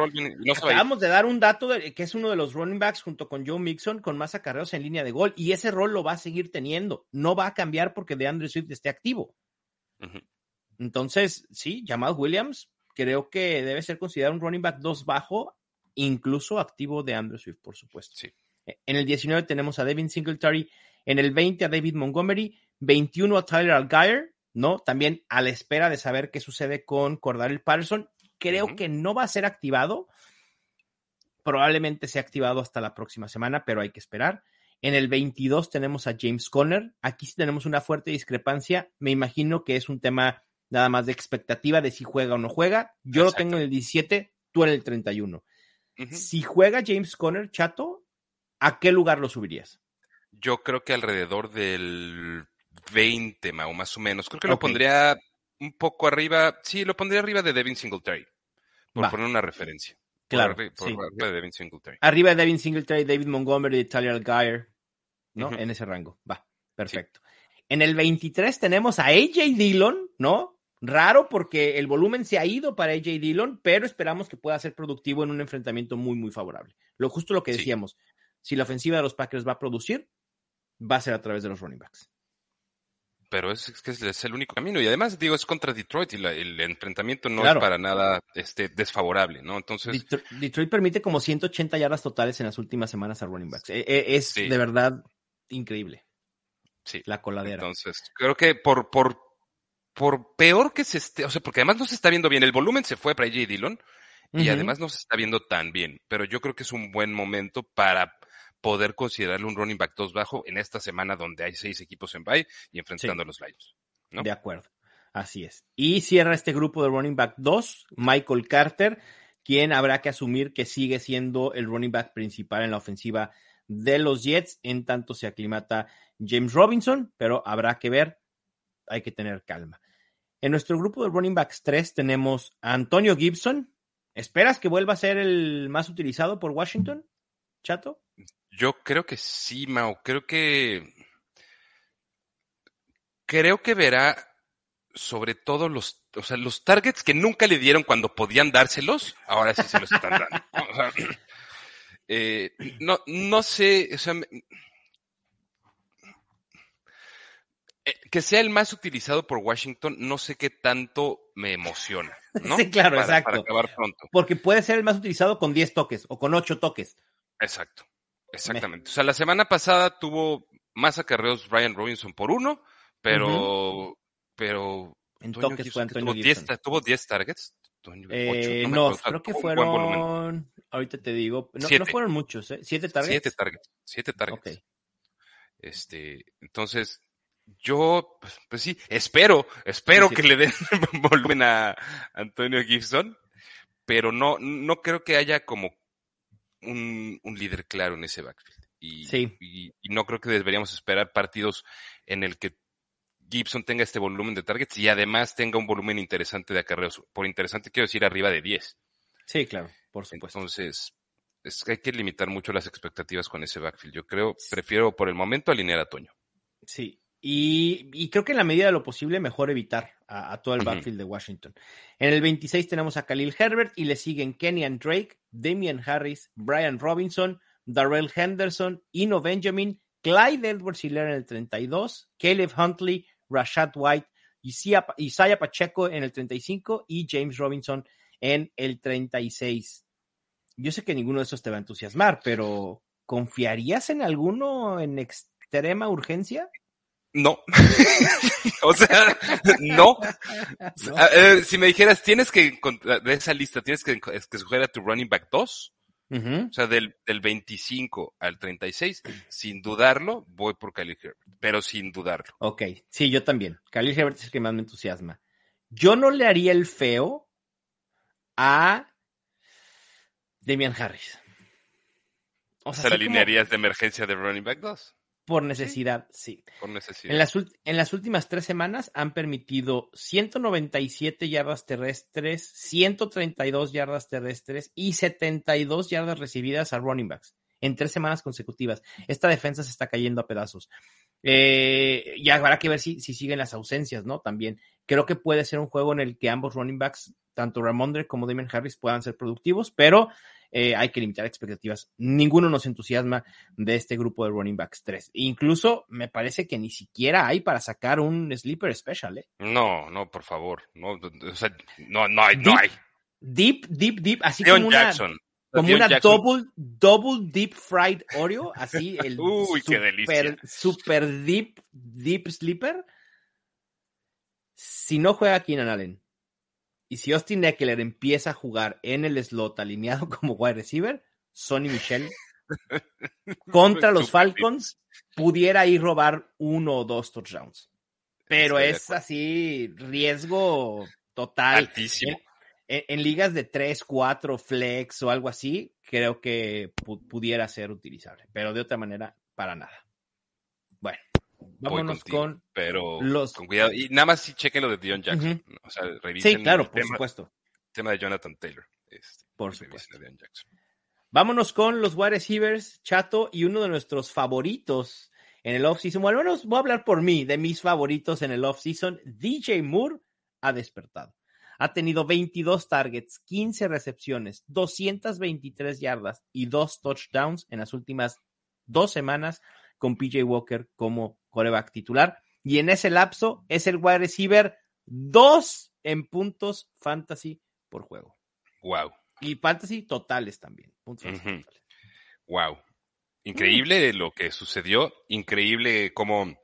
acabamos de dar un dato de, que es uno de los running backs junto con Joe Mixon con más acarreos en línea de gol, y ese rol lo va a seguir teniendo. No va a cambiar porque de Andrew Swift esté activo. Entonces, sí, Jamal Williams creo que debe ser considerado un running back 2 bajo incluso activo de Andrew Swift, por supuesto. Sí. E, en el 19 tenemos a Devin Singletary, en el 20 a David Montgomery, 21 a Tyler Algier, ¿no? También a la espera de saber qué sucede con Cordarel Patterson. Creo que no va a ser activado. Probablemente sea activado hasta la próxima semana, pero hay que esperar. En el 22 tenemos a James Conner. Aquí sí tenemos una fuerte discrepancia. Me imagino que es un tema nada más de expectativa de si juega o no juega. Yo lo tengo en el 17, tú en el 31. Si juega James Conner, chato, ¿a qué lugar lo subirías? Yo creo que alrededor del 20, o más o menos. Creo que lo pondría un poco arriba. Sí, lo pondría arriba de Devin Singletary. Por poner una referencia. Claro. arriba de Devin Singletary. Arriba de Devin Singletary, David Montgomery, Tyler Algier, ¿no? En ese rango. Va, perfecto. En el 23 tenemos a AJ Dillon, ¿no? Raro porque el volumen se ha ido para AJ Dillon, pero esperamos que pueda ser productivo en un enfrentamiento muy, muy favorable. Lo justo lo que decíamos, si la ofensiva de los Packers va a producir, va a ser a través de los running backs. Pero es, que es, el único camino. Y además, digo, es contra Detroit y el enfrentamiento no es para nada este, desfavorable, ¿no? Entonces. Detroit, permite como 180 yardas totales en las últimas semanas a running backs. E, e, es de verdad increíble. Sí. La coladera. Entonces, creo que por, por por peor que se esté, o sea, porque además no se está viendo bien, el volumen se fue para AJ Dillon y además no se está viendo tan bien, pero yo creo que es un buen momento para poder considerarle un running back 2 bajo en esta semana donde hay seis equipos en bye y enfrentando a los Lions. De acuerdo, así es. Y cierra este grupo de running back 2, Michael Carter, quien habrá que asumir que sigue siendo el running back principal en la ofensiva de los Jets, en tanto se aclimata James Robinson, pero habrá que ver, hay que tener calma. En nuestro grupo de running backs 3 tenemos a Antonio Gibson. ¿Esperas que vuelva a ser el más utilizado por Washington, Chato? Yo creo que sí, Mao. Creo que. Creo que verá sobre todo los, o sea, los targets que nunca le dieron cuando podían dárselos, ahora sí se los están dando. O sea, eh, no, no sé, o sea, eh, que sea el más utilizado por Washington, no sé qué tanto me emociona. ¿no? Sí, claro, Para- exacto. Para acabar pronto. Porque puede ser el más utilizado con 10 toques o con 8 toques. Exacto, exactamente. O sea, la semana pasada tuvo más acarreos Brian Robinson por uno, pero, pero En Antonio toques Gibson, fue Antonio tuvo 10 Gibson. ta- tuvo 10 targets. Eh, no, creo que fueron. Ahorita te digo. No, fueron muchos, ¿eh? ¿Siete targets? Siete targets. Siete targets. Ok. Este, entonces, yo, pues, pues sí, espero, espero Sí, sí. que le den volumen a Antonio Gibson, pero no, no creo que haya como un, un líder claro en ese backfield. Y, Sí. y, y no creo que deberíamos esperar partidos en el que Gibson tenga este volumen de targets y además tenga un volumen interesante de acarreos. Por interesante quiero decir arriba de 10. Sí, claro, por supuesto. Entonces, es que hay que limitar mucho las expectativas con ese backfield. Yo creo, prefiero por el momento alinear a Toño. Sí. Y, y creo que en la medida de lo posible, mejor evitar a, a todo el backfield de Washington. En el 26 tenemos a Khalil Herbert y le siguen Kenyan Drake, Damian Harris, Brian Robinson, Darrell Henderson, Ino Benjamin, Clyde Edwards Hiller en el 32, Caleb Huntley, Rashad White, Isaiah Pacheco en el 35 y James Robinson en el 36. Yo sé que ninguno de esos te va a entusiasmar, pero ¿confiarías en alguno en extrema urgencia? No. o sea, no. Eh, si me dijeras, tienes que, encontrar- de esa lista, tienes que, que escoger a tu running back 2, Ujú. o sea, del, del 25 al 36, sin dudarlo, voy por Khalil Herbert, pero sin dudarlo. Ok, sí, yo también. Khalil Herbert es el que más me entusiasma. Yo no le haría el feo a Damian Harris. O sea, como alinearías de emergencia de running back 2, por necesidad, sí. por necesidad. En las, en las últimas tres semanas han permitido 197 yardas terrestres, 132 yardas terrestres y 72 yardas recibidas a running backs en tres semanas consecutivas. Esta defensa se está cayendo a pedazos. Eh, y habrá que ver si, si siguen las ausencias, ¿no? También creo que puede ser un juego en el que ambos running backs, tanto Ramondre como Damien Harris, puedan ser productivos, pero eh, hay que limitar expectativas. Ninguno nos entusiasma de este grupo de running backs 3. Incluso me parece que ni siquiera hay para sacar un sleeper special, ¿eh? No, no, por favor. No, o sea, no, no hay, no Deep, hay. Deep, deep, deep, así Dion como una, Jackson. como una Jackson. double, double deep fried Oreo, así el Uy, qué delicia. super deep, deep sleeper. Si no juega Keenan Allen y si Austin Eckler empieza a jugar en el slot alineado como wide receiver, Sonny Michel contra los. Falcons pudiera ir robar uno o dos touchdowns. Pero Estoy es así, riesgo total. Altísimo. En, en ligas de 3, 4, flex o algo así, creo que pu- pudiera ser utilizable, pero de otra manera, para nada. Vámonos contigo, con pero los- con cuidado. Y nada más si chequen lo de Dion Jackson. O sea, revisen Sí, claro, el por tema, supuesto. tema de Jonathan Taylor. Este, Por supuesto. a Deion Jackson. Vámonos con los wide receivers, Chato, y uno de nuestros favoritos en el offseason. Bueno, al menos voy a hablar por mí, de mis favoritos en el offseason. DJ Moore ha despertado. Ha tenido 22 targets, 15 recepciones, 223 yardas y dos touchdowns en las últimas dos semanas con PJ Walker como coreback titular. Y en ese lapso es el wide receiver 2 en puntos fantasy por juego. Wow, Y fantasy totales también. puntos Ujú. totales. wow. Increíble lo que sucedió. Increíble cómo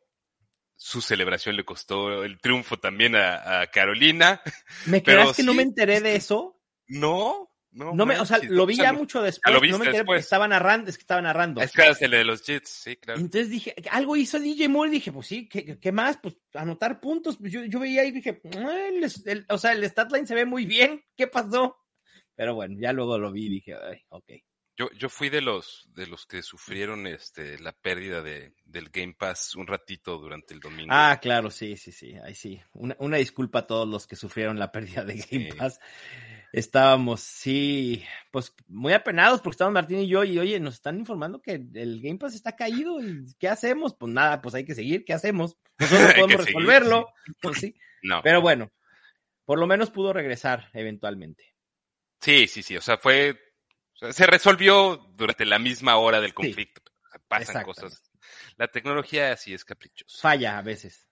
su celebración le costó el triunfo también a, a Carolina. ¿Me Pero creas que no me enteré de eso? No, no. No me, o sea, lo vi ya no- mucho después. lo no viste me enteré porque estaba narrando, es que estaba narrando. Es que es el de los Jets, sí, claro. Entonces dije, algo hizo DJ Moore, dije, pues sí, ¿qué, qué más? Pues anotar puntos. Yo, yo veía y dije, "Ah, el, el- o sea, el stat line se ve muy bien, ¿qué pasó? Pero bueno, ya luego lo vi y dije, ay, ok. Yo, yo fui de los de los que sufrieron este la pérdida de, del Game Pass un ratito durante el domingo. Ah, claro, sí, sí, sí, ahí sí. Una, una disculpa a todos los que sufrieron la pérdida de Game Sí. Pass. Estábamos, sí, pues muy apenados porque estábamos Martín y yo y oye, nos están informando que el Game Pass está caído y ¿qué hacemos? Pues nada, pues hay que seguir, ¿qué hacemos? Nosotros podemos resolverlo, pues sí. No. Pero bueno, por lo menos pudo regresar eventualmente. Sí, sí, sí, o sea, fue, se resolvió durante la misma hora del conflicto. pasan cosas. La tecnología así es caprichosa. Falla a veces.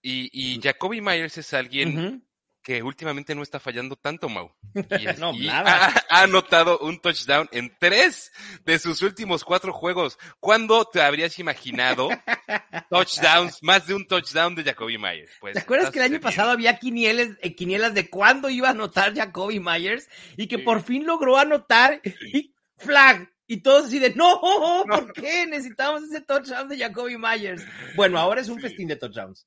Y, y Jacoby Myers es alguien que últimamente no está fallando tanto, Mau. Y, Ha, anotado un touchdown en tres de sus últimos cuatro juegos. ¿Cuándo te habrías imaginado touchdowns, más de un touchdown de Jacoby Myers? Pues, ¿Te acuerdas que el año pasado había quinielas, eh, quinielas de cuándo iba a anotar Jacoby Myers y que por fin logró anotar y flag? Y todos así de, no, ¿por qué necesitamos ese touchdown de Jacoby Myers? Bueno, ahora es un festín de touchdowns.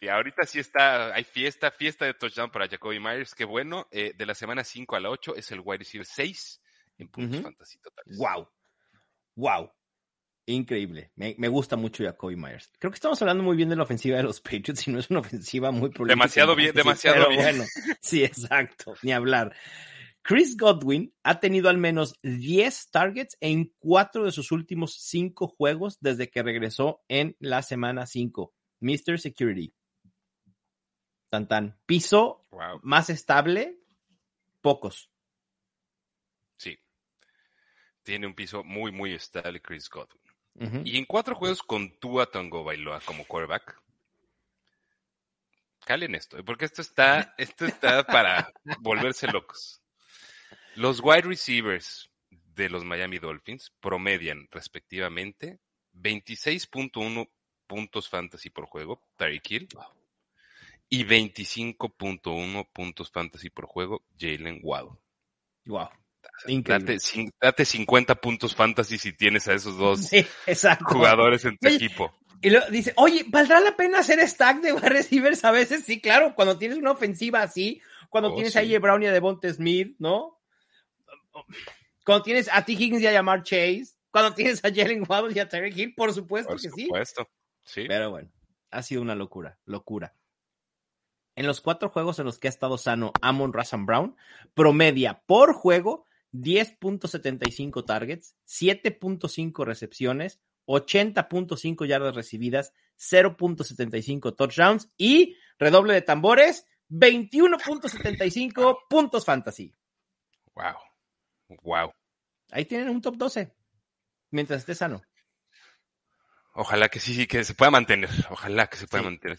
Y ahorita sí está, hay fiesta, fiesta de touchdown para Jacoby Myers, qué bueno. Eh, de la semana 5 a la 8 es el wide receiver 6 en puntos fantasy totales. Wow. Wow. Increíble. Me, gusta mucho Jacoby Myers. Creo que estamos hablando muy bien de la ofensiva de los Patriots y no es una ofensiva muy problemática. Demasiado bien, demasiado bien. Bueno, sí, exacto. Ni hablar. Chris Godwin ha tenido al menos 10 targets en cuatro de sus últimos cinco juegos desde que regresó en la semana 5. Mr. Security. Tan Piso más estable, pocos. Sí. Tiene un piso muy, muy estable Chris Godwin. Y en cuatro juegos con Tua Tongo Bailoa como quarterback. Calen esto, ¿eh? porque esto está, esto está para volverse locos. Los wide receivers de los Miami Dolphins promedian respectivamente 26.1 puntos fantasy por juego, Tyreek Hill, y 25.1 puntos fantasy por juego, Jalen Waddle. Wow. Date, date, 50 puntos fantasy si tienes a esos dos jugadores en tu equipo. Y lo, dice, oye, ¿valdrá la pena hacer stack de receivers a veces? Sí, claro, cuando tienes una ofensiva así, cuando oh, tienes a a Brown y a Devonta Smith, ¿no? Cuando tienes a T. Higgins y a Yamar Chase, cuando tienes a Jalen Waddle y a Terry Hill, por supuesto que sí. Por supuesto, sí. Pero bueno, ha sido una locura, locura en los cuatro juegos en los que ha estado sano Amon Russell Brown, promedia por juego 10.75 targets, 7.5 recepciones, 80.5 yardas recibidas, 0.75 touchdowns y, redoble de tambores, 21.75 puntos fantasy. Wow. Wow. Ahí tienen un top 12 mientras esté sano. Ojalá que sí, que se pueda mantener. Ojalá que se pueda mantener.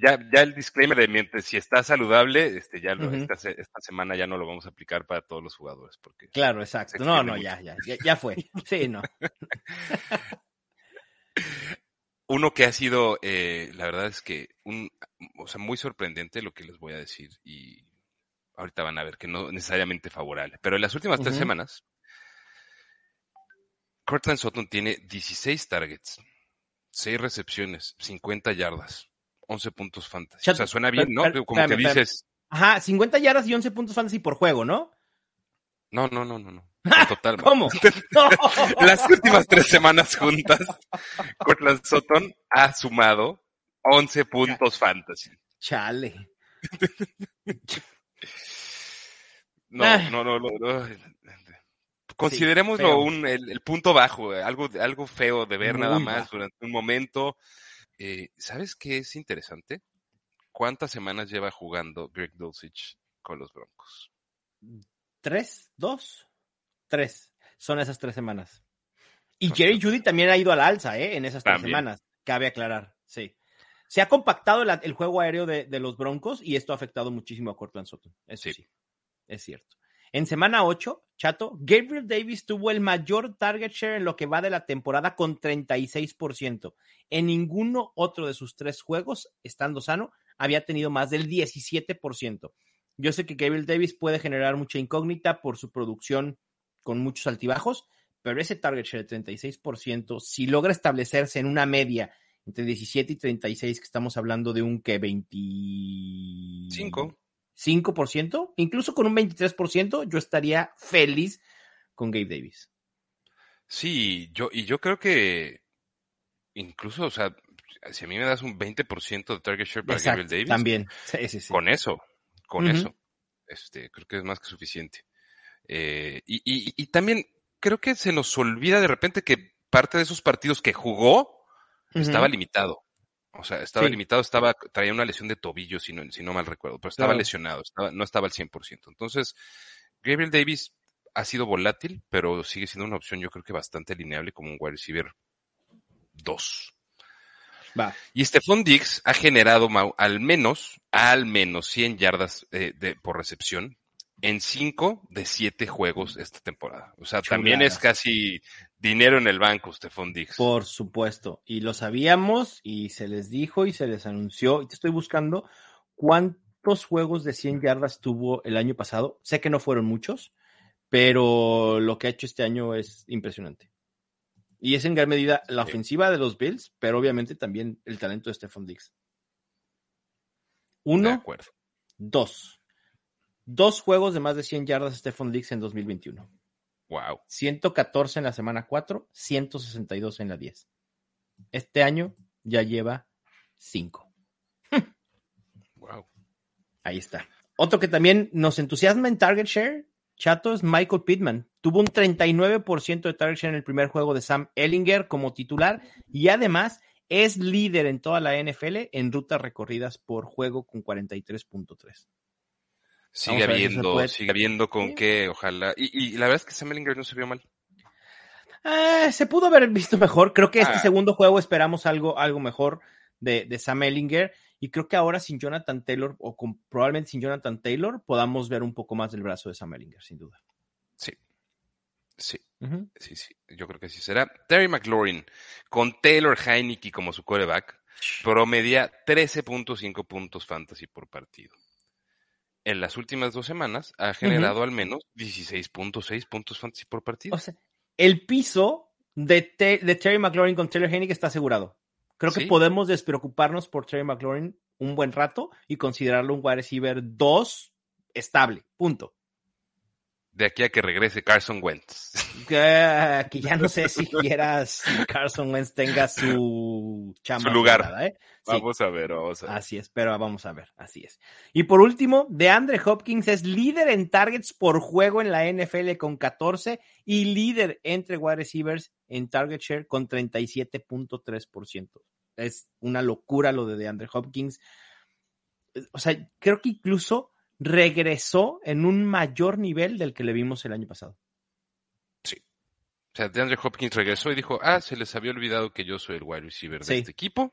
Ya, ya el disclaimer de mientras si está saludable, este, ya esta, semana ya no lo vamos a aplicar para todos los jugadores. Porque claro, exacto. No, no, ya, ya, ya, fue. Sí, no. Uno que ha sido, eh, la verdad es que, un, o sea, muy sorprendente lo que les voy a decir y ahorita van a ver que no necesariamente favorable, pero en las últimas tres semanas, Cortland Sutton tiene 16 targets, 6 recepciones, 50 yardas. 11 puntos fantasy. o sea, suena bien, ¿no? Como que dices. Ajá, 50 yardas y 11 puntos fantasy por juego, ¿no? No, no, no, no, no. total. ¿Cómo? Las últimas tres semanas juntas, Cortland Sutton ha sumado 11 puntos fantasy. Chale. no, no, no, no, Considerémoslo un, el, punto bajo, algo, algo feo de ver nada más durante un momento. Eh, ¿Sabes qué es interesante? ¿Cuántas semanas lleva jugando Greg Dulcich con los Broncos? ¿Tres? ¿Dos? Tres. Son esas tres semanas. Y Jerry Judy también ha ido al alza, ¿eh? En esas tres semanas. Cabe aclarar, sí. Se ha compactado el, juego aéreo de, los Broncos y esto ha afectado muchísimo a Cortland Sutton. Eso sí. Es cierto. En semana 8, Chato, Gabriel Davis tuvo el mayor target share en lo que va de la temporada con 36%. En ninguno otro de sus tres juegos, estando sano, había tenido más del 17%. Yo sé que Gabriel Davis puede generar mucha incógnita por su producción con muchos altibajos, pero ese target share de 36%, si logra establecerse en una media entre 17 y 36, que estamos hablando de un que 25 5%, incluso con un 23%, yo estaría feliz con Gabe Davis. Sí, yo, y yo creo que incluso, o sea, si a mí me das un 20% de target share para Gabe Davis. También, Con eso, con eso. Este, creo que es más que suficiente. Eh, y, y, y, también creo que se nos olvida de repente que parte de esos partidos que jugó estaba limitado. O sea, estaba limitado, estaba, traía una lesión de tobillo, si no, si no mal recuerdo, pero estaba lesionado, estaba, no estaba al 100%. Entonces, Gabriel Davis ha sido volátil, pero sigue siendo una opción yo creo que bastante lineable como un wide receiver 2. Va. Y Stephon Diggs ha generado al menos, al menos 100 yardas eh, de, por recepción en 5 de 7 juegos esta temporada. O sea, también es casi dinero en el banco, Stephon Diggs. Por supuesto. Y lo sabíamos y se les dijo y se les anunció. Y te estoy buscando cuántos juegos de 100 yardas tuvo el año pasado. Sé que no fueron muchos, pero lo que ha hecho este año es impresionante. Y es en gran medida la ofensiva de los Bills, pero obviamente también el talento de Stephon Diggs. Uno. De acuerdo. Dos. Dos juegos de más de 100 yardas Stephon Diggs en 2021. Wow. 114 en la semana 4, 162 en la 10. Este año ya lleva 5. wow. Ahí está. Otro que también nos entusiasma en Target Share Chato es Michael Pittman. Tuvo un 39% de target en el primer juego de Sam Ellinger como titular y además es líder en toda la NFL en rutas recorridas por juego con 43.3. Sigue habiendo, sigue habiendo con qué, ojalá. Y, la verdad es que Sam Ellinger no se vio mal. Eh, se pudo haber visto mejor. Creo que este ah. segundo juego esperamos algo, algo mejor de, de Sam Ellinger. Y creo que ahora sin Jonathan Taylor, o probablemente sin Jonathan Taylor, podamos ver un poco más del brazo de Sam Ellinger, sin duda. Sí. Sí. Sí, sí. Yo creo que sí será. Terry McLaurin, con Taylor Heineke como su quarterback, promedia 13.5 puntos fantasy por partido. En las últimas dos semanas ha generado al menos 16.6 puntos fantasy por partido. O sea, el piso de, de Terry McLaurin con Taylor Heineke está asegurado. Creo que podemos despreocuparnos por Terry McLaurin un buen rato y considerarlo un wide receiver 2 estable. Punto. De aquí a que regrese Carson Wentz. Que, ya no sé si quieras Carson Wentz tenga su chamba. Su lugar. ¿eh? Vamos a ver, vamos a ver. Así es, pero vamos a ver, así es. Y por último, DeAndre Hopkins es líder en targets por juego en la NFL con 14 y líder entre wide receivers en target share con 37.3% es una locura lo de DeAndre Hopkins. O sea, creo que incluso regresó en un mayor nivel del que le vimos el año pasado. Sí. O sea, DeAndre Hopkins regresó y dijo, ah, se les había olvidado que yo soy el wide receiver de este equipo.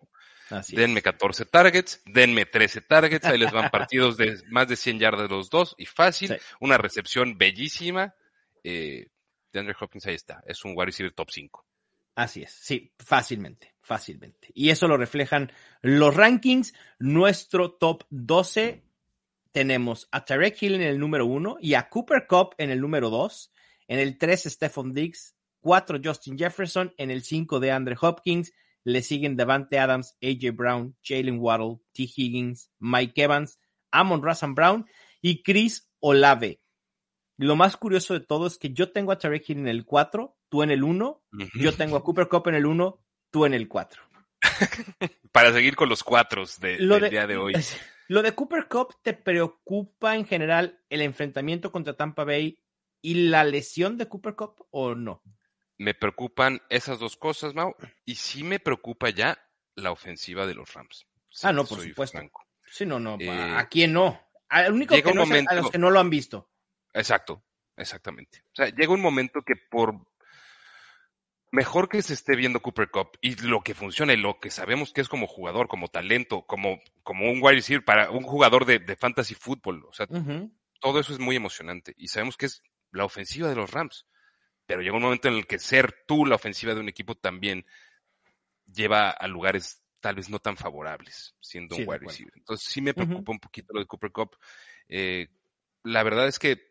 denme 14 targets, denme 13 targets, ahí les van partidos de más de 100 yardas los dos y fácil, una recepción bellísima. Eh, DeAndre Hopkins ahí está, es un wide receiver top 5. Así es, sí, fácilmente, fácilmente. Y eso lo reflejan los rankings. Nuestro top 12 tenemos a Tarek Hill en el número 1 y a Cooper Cup en el número 2. En el 3, Stephon Diggs. 4, Justin Jefferson. En el 5, de Andre Hopkins. Le siguen Devante Adams, AJ Brown, Jalen Waddle, T. Higgins, Mike Evans, Amon Russell Brown y Chris Olave. Lo más curioso de todo es que yo tengo a Tarek Hill en el 4, tú en el 1, yo tengo a Cooper Cup en el 1, tú en el 4. Para seguir con los 4 de, del día de hoy. ¿Lo de Cooper Cup te preocupa en general el enfrentamiento contra Tampa Bay y la lesión de Cooper Cup o no? Me preocupan esas dos cosas, Mau, y sí me preocupa ya la ofensiva de los Rams. ah, no, por supuesto. Sí, no, no, eh, ¿a quién no? Al único que no a los que no lo han visto. Exacto, exactamente. O sea, llega un momento que por mejor que se esté viendo Cooper Cup y lo que funciona y lo que sabemos que es como jugador, como talento, como, como un wide receiver para un jugador de, fantasy fútbol. O sea, todo eso es muy emocionante y sabemos que es la ofensiva de los Rams. Pero llega un momento en el que ser tú la ofensiva de un equipo también lleva a lugares tal vez no tan favorables siendo un wide receiver. Entonces sí me preocupa un poquito lo de Cooper Cup. Eh, la verdad es que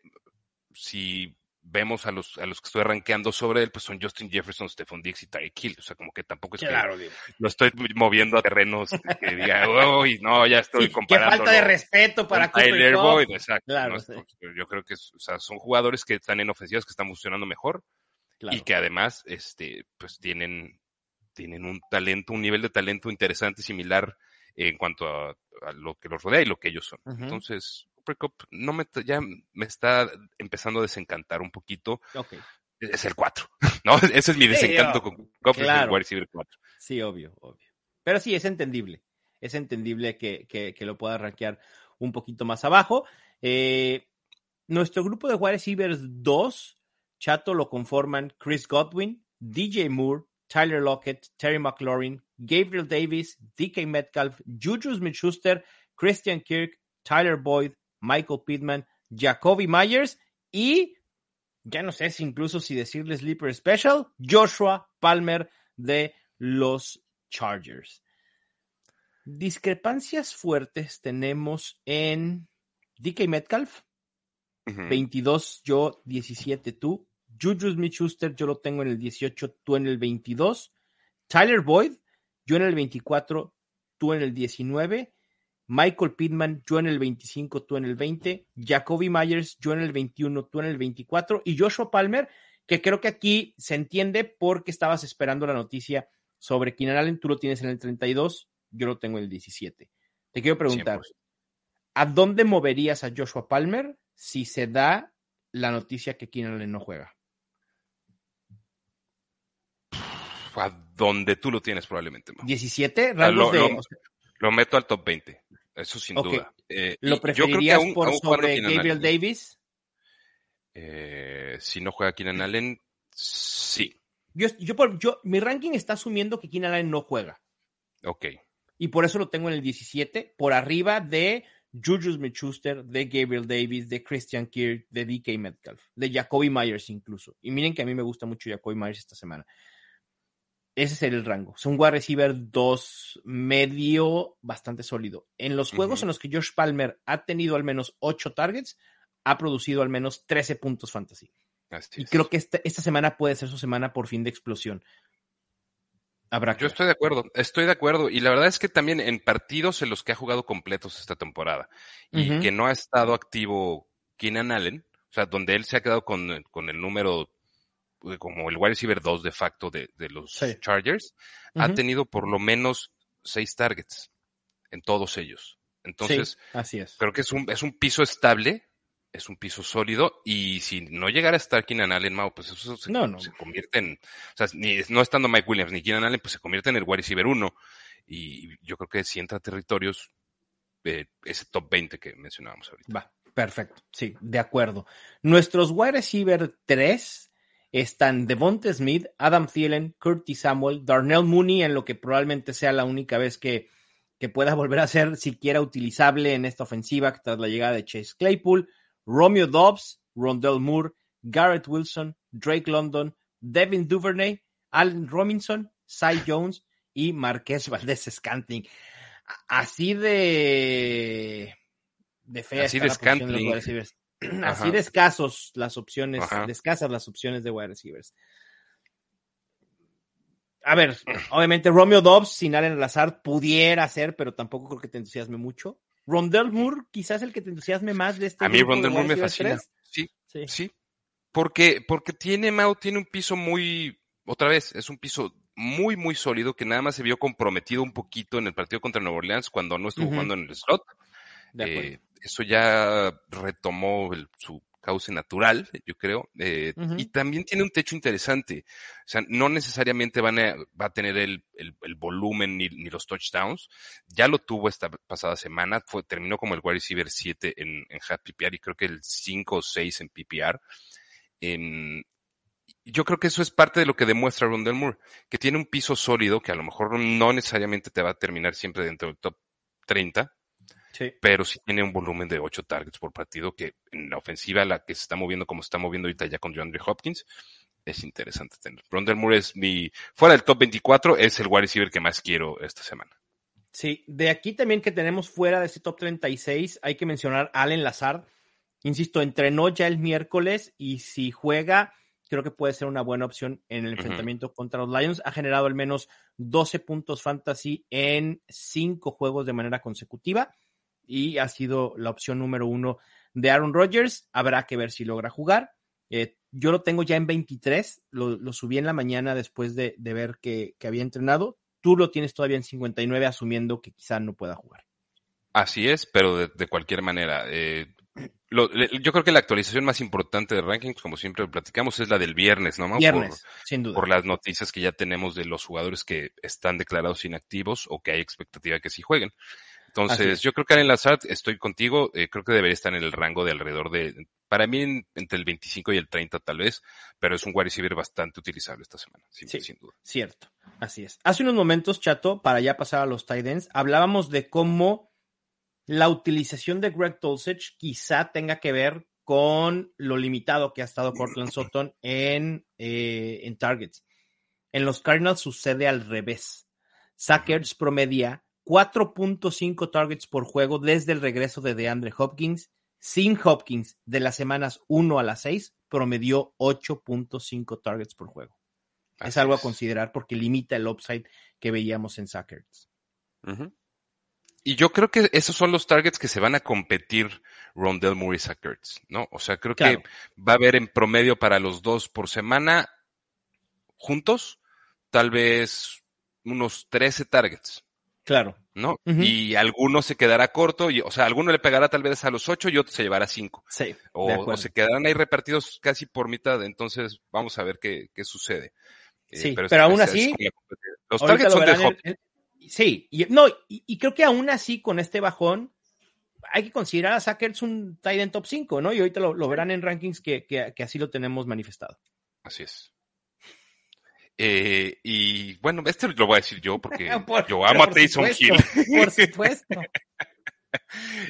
si vemos a los, a los que estoy arranqueando sobre él, pues son Justin Jefferson, Stephon Diggs y Tyreek Hill. O sea, como que tampoco es claro, que lo estoy moviendo a terrenos que diga, uy, no, ya estoy comparando. Qué falta de respeto para Cooper Boyd, exacto. Yo creo que o sea, son jugadores que están en ofensivas que están funcionando mejor y que además, este, pues tienen, tienen un talento, un nivel de talento interesante, similar en cuanto a, lo que los rodea y lo que ellos son. Entonces, Cooper Cup no me, ya me está empezando a desencantar un poquito. Es el 4, ¿no? Ese es mi desencanto con Cup, receiver 4. Sí, obvio, obvio. Pero sí, es entendible. Es entendible que, que, lo pueda rankear un poquito más abajo. Eh, nuestro grupo de wide receivers 2, Chato, lo conforman Chris Godwin, DJ Moore, Tyler Lockett, Terry McLaurin, Gabriel Davis, DK Metcalf, Juju Smith-Schuster, Christian Kirk, Tyler Boyd, Michael Pittman, Jacoby Myers y ya no sé si incluso si decirle Sleeper Special, Joshua Palmer de los Chargers. Discrepancias fuertes tenemos en DK Metcalf, 22 yo, 17 tú. Juju Smith-Schuster yo lo tengo en el 18, tú en el 22. Tyler Boyd, yo en el 24, tú en el 19. Michael Pittman, yo en el 25, tú en el 20. Jacoby Myers, yo en el 21, tú en el 24. Y Joshua Palmer, que creo que aquí se entiende porque estabas esperando la noticia sobre Keenan Allen, tú lo tienes en el 32 yo lo tengo en el 17. Te quiero preguntar, ¿a dónde moverías a Joshua Palmer si se da la noticia que Keenan Allen no juega? A donde tú lo tienes probablemente. 17 rangos lo, lo, meto al top 20, eso sin duda. Eh, ¿Lo preferirías por sobre Gabriel Davis? Eh, si no juega Keenan Allen, sí. Yo, yo, yo, mi ranking está asumiendo que Keenan Allen no juega. Ok y por eso lo tengo en el 17, por arriba de Juju Smith-Schuster, de Gabriel Davis, de Christian Kirk, de DK Metcalf, de Jacoby Myers incluso. Y miren que a mí me gusta mucho Jacoby Myers esta semana. Ese sería el rango. Es un wide receiver 2 medio bastante sólido. En los juegos en los que Josh Palmer ha tenido al menos 8 targets, ha producido al menos 13 puntos fantasy. y creo que esta, esta semana puede ser su semana por fin de explosión. Yo estoy de acuerdo, estoy de acuerdo. Y la verdad es que también en partidos en los que ha jugado completos esta temporada y que no ha estado activo Keenan Allen, o sea, donde él se ha quedado con, el número como el wide receiver 2 de facto de, los Chargers, ha tenido por lo menos seis targets en todos ellos. Entonces, así es. creo que es un, es un piso estable es un piso sólido y si no llegara a estar Keenan Allen, pues eso se, convierte en, o sea, ni, no estando Mike Williams ni Keenan Allen, pues se convierte en el wide receiver 1 y yo creo que si entra a territorios, eh, ese top 20 que mencionábamos ahorita. Va, perfecto, sí, de acuerdo. Nuestros wide receiver 3 están Devonte Smith, Adam Thielen, Curtis Samuel, Darnell Mooney, en lo que probablemente sea la única vez que, que pueda volver a ser siquiera utilizable en esta ofensiva tras la llegada de Chase Claypool, Romeo Dobbs, Rondell Moore, Garrett Wilson, Drake London, Devin Duvernay, Allen Robinson, Cy Jones y Marqués Valdés Scantling. Así de de fe así de Scantling. Así de escasos las opciones, de escasas las opciones de wide receivers. A ver, obviamente Romeo Dobbs sin Allen Lazard pudiera ser, pero tampoco creo que te entusiasme mucho. Rondell Moore, quizás el que te entusiasme más de este. A mí Rondell Moore me fascina. Sí, sí, sí. Porque, porque tiene, Mao, tiene un piso muy, otra vez, es un piso muy, muy sólido que nada más se vio comprometido un poquito en el partido contra Nueva Orleans cuando no estuvo jugando en el slot. Eh, eso ya retomó su cauce natural, yo creo. Eh, y también tiene un techo interesante. O sea, no necesariamente van a, va a tener el, el, volumen ni, ni, los touchdowns. Ya lo tuvo esta pasada semana. Fue, terminó como el wide receiver 7 en, en PPR y creo que el 5 o 6 en PPR. yo creo que eso es parte de lo que demuestra Rondell Moore, que tiene un piso sólido que a lo mejor no necesariamente te va a terminar siempre dentro del top 30, pero sí tiene un volumen de 8 targets por partido que en la ofensiva, la que se está moviendo como se está moviendo ahorita ya con DeAndre Hopkins, es interesante tener. Rondell Moore es mi, fuera del top 24, es el wide receiver que más quiero esta semana. Sí, de aquí también que tenemos fuera de ese top 36, hay que mencionar Allen Lazard. Insisto, entrenó ya el miércoles y si juega, creo que puede ser una buena opción en el enfrentamiento contra los Lions. Ha generado al menos 12 puntos fantasy en 5 juegos de manera consecutiva y ha sido la opción número uno de Aaron Rodgers. Habrá que ver si logra jugar. Eh, yo lo tengo ya en 23, lo, subí en la mañana después de, ver que, había entrenado. Tú lo tienes todavía en 59, asumiendo que quizá no pueda jugar. Así es, pero de, cualquier manera, eh, yo creo que la actualización más importante de rankings, como siempre platicamos, es la del viernes, ¿no? Viernes, sin duda. Por las noticias que ya tenemos de los jugadores que están declarados inactivos o que hay expectativa de que sí jueguen. Entonces, yo creo que en Lazard, estoy contigo, eh, creo que debería estar en el rango de alrededor de, para mí, entre el 25 y el 30 tal vez, pero es un wide receiver bastante utilizable esta semana, sin, sí, sin duda. Cierto, así es. Hace unos momentos, Chato, para ya pasar a los tight ends, hablábamos de cómo la utilización de Greg Dulcich quizá tenga que ver con lo limitado que ha estado Cortland Sutton en, eh, en targets. En los Cardinals sucede al revés. Sackers promedia 4.5 targets por juego desde el regreso de DeAndre Hopkins. Sin Hopkins, de las semanas 1 a las 6, promedió 8.5 targets por juego. es algo a considerar porque limita el upside que veíamos en Sackers. Y yo creo que esos son los targets que se van a competir Rondell Moore y Sackers, ¿no? O sea, creo que va a haber en promedio para los dos por semana juntos, tal vez unos 13 targets. Claro. ¿No? Y alguno se quedará corto, y, o sea, alguno le pegará tal vez a los ocho y otro se llevará cinco. Sí. O, se quedarán ahí repartidos casi por mitad, entonces vamos a ver qué, qué sucede. Eh, sí, pero, aún así. los targets son de sí, y, no, y, creo que aún así con este bajón, hay que considerar a Sackers un tight end top 5, ¿no? Y ahorita lo, verán en rankings que, que así lo tenemos manifestado. Así es. Eh, y bueno, este lo voy a decir yo porque yo amo a Taysom Hill. Por supuesto.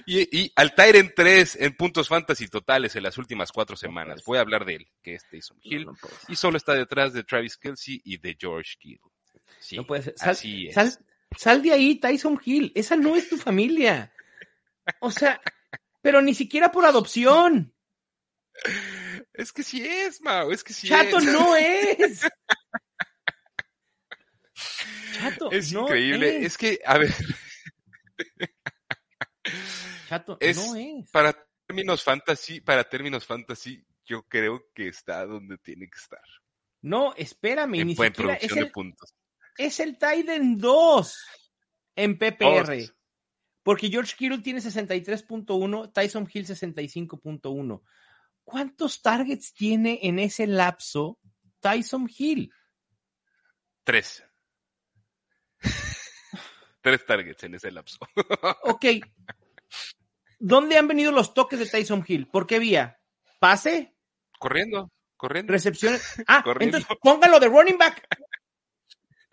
y, y, al Tyren 3 en puntos fantasy totales en las últimas cuatro semanas. Voy a hablar de él, que es Taysom Hill. y solo está detrás de Travis Kelsey y de George Kittle. Sí, no puede ser. Sal, así es. Sal, de ahí, Tyson Hill. Esa no es tu familia. O sea, pero ni siquiera por adopción. Es que sí es, Mao, es que sí Chato no es. Es increíble. Es. que, a ver. Chato, no es. Para términos fantasy, para términos fantasy, yo creo que está donde tiene que estar. No, espérame, en, ni siquiera es el, de puntos. Es el Titan 2 en PPR. Porque George Kittle tiene 63.1, Tyson Hill 65.1. ¿Cuántos targets tiene en ese lapso Tyson Hill? Tres. Tres targets en ese lapso. ok. ¿Dónde han venido los toques de Tyson Hill? ¿Por qué vía? ¿Pase? Corriendo, corriendo. Recepciones. Ah, entonces póngalo de running back.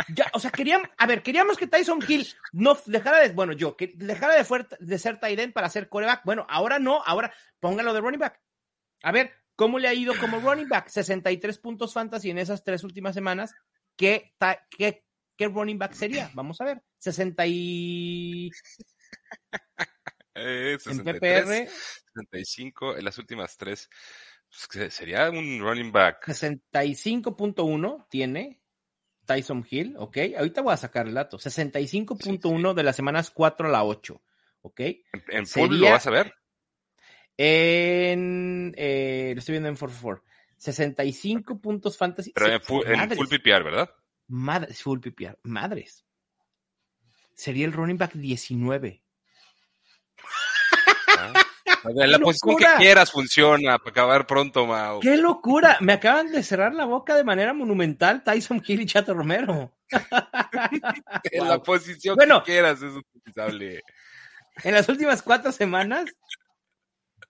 Ya, o sea, queríamos, a ver, queríamos que Tyson Hill no dejara de, bueno, yo, que dejara de, de ser tight para ser coreback. Bueno, ahora no, ahora póngalo de running back. A ver, ¿cómo le ha ido como running back? 63 puntos fantasy en esas tres últimas semanas. ¿Qué, qué ¿qué running back sería? Vamos a ver. 60 y... Eh, en PPR. 65 en las últimas tres. Pues, sería un running back. 65.1 tiene Tyson Hill, ¿ok? Ahorita voy a sacar el dato. 65.1 de las semanas 4 a la 8, ¿ok? ¿En, full lo vas a ver? En, eh, lo estoy viendo en 444. 65 puntos fantasy. Pero en full, en full PPR, ¿verdad? Madres, full PPR. Madres. Sería el running back 19. Ah, la posición que quieras funciona para acabar pronto, Mau. ¡Qué locura! Me acaban de cerrar la boca de manera monumental Tyson Hill y Chato Romero. en la posición que quieras es utilizable. En las últimas cuatro semanas,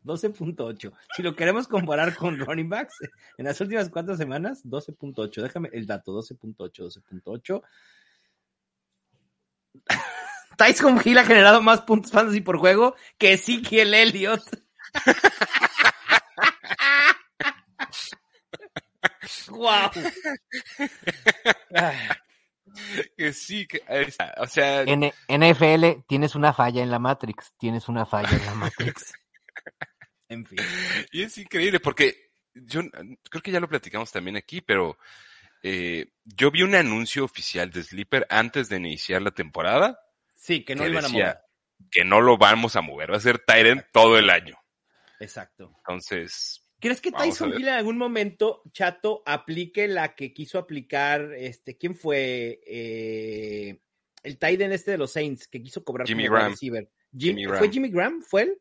12.8. Si lo queremos comparar con running backs, en las últimas cuatro semanas, 12.8. Déjame el dato, 12.8, 12.8. Tyson Hill ha generado más puntos fantasy por juego que el Elliott. ¡Wow! que sí, que, o sea... En NFL tienes una falla en la Matrix, tienes una falla en la Matrix. En fin. Y es increíble porque yo creo que ya lo platicamos también aquí, pero eh, yo vi un anuncio oficial de Sleeper antes de iniciar la temporada. Sí, que no lo iban a mover. Que no lo vamos a mover, va a ser Tyrant todo el año. Exacto. Entonces. ¿Crees que Tyson Hill en algún momento, Chato, aplique la que quiso aplicar, este, ¿quién fue? Eh, el Titan este de los Saints, que quiso cobrar Jimmy Graham. Jimmy ¿Fue Jimmy Graham? ¿Fue él?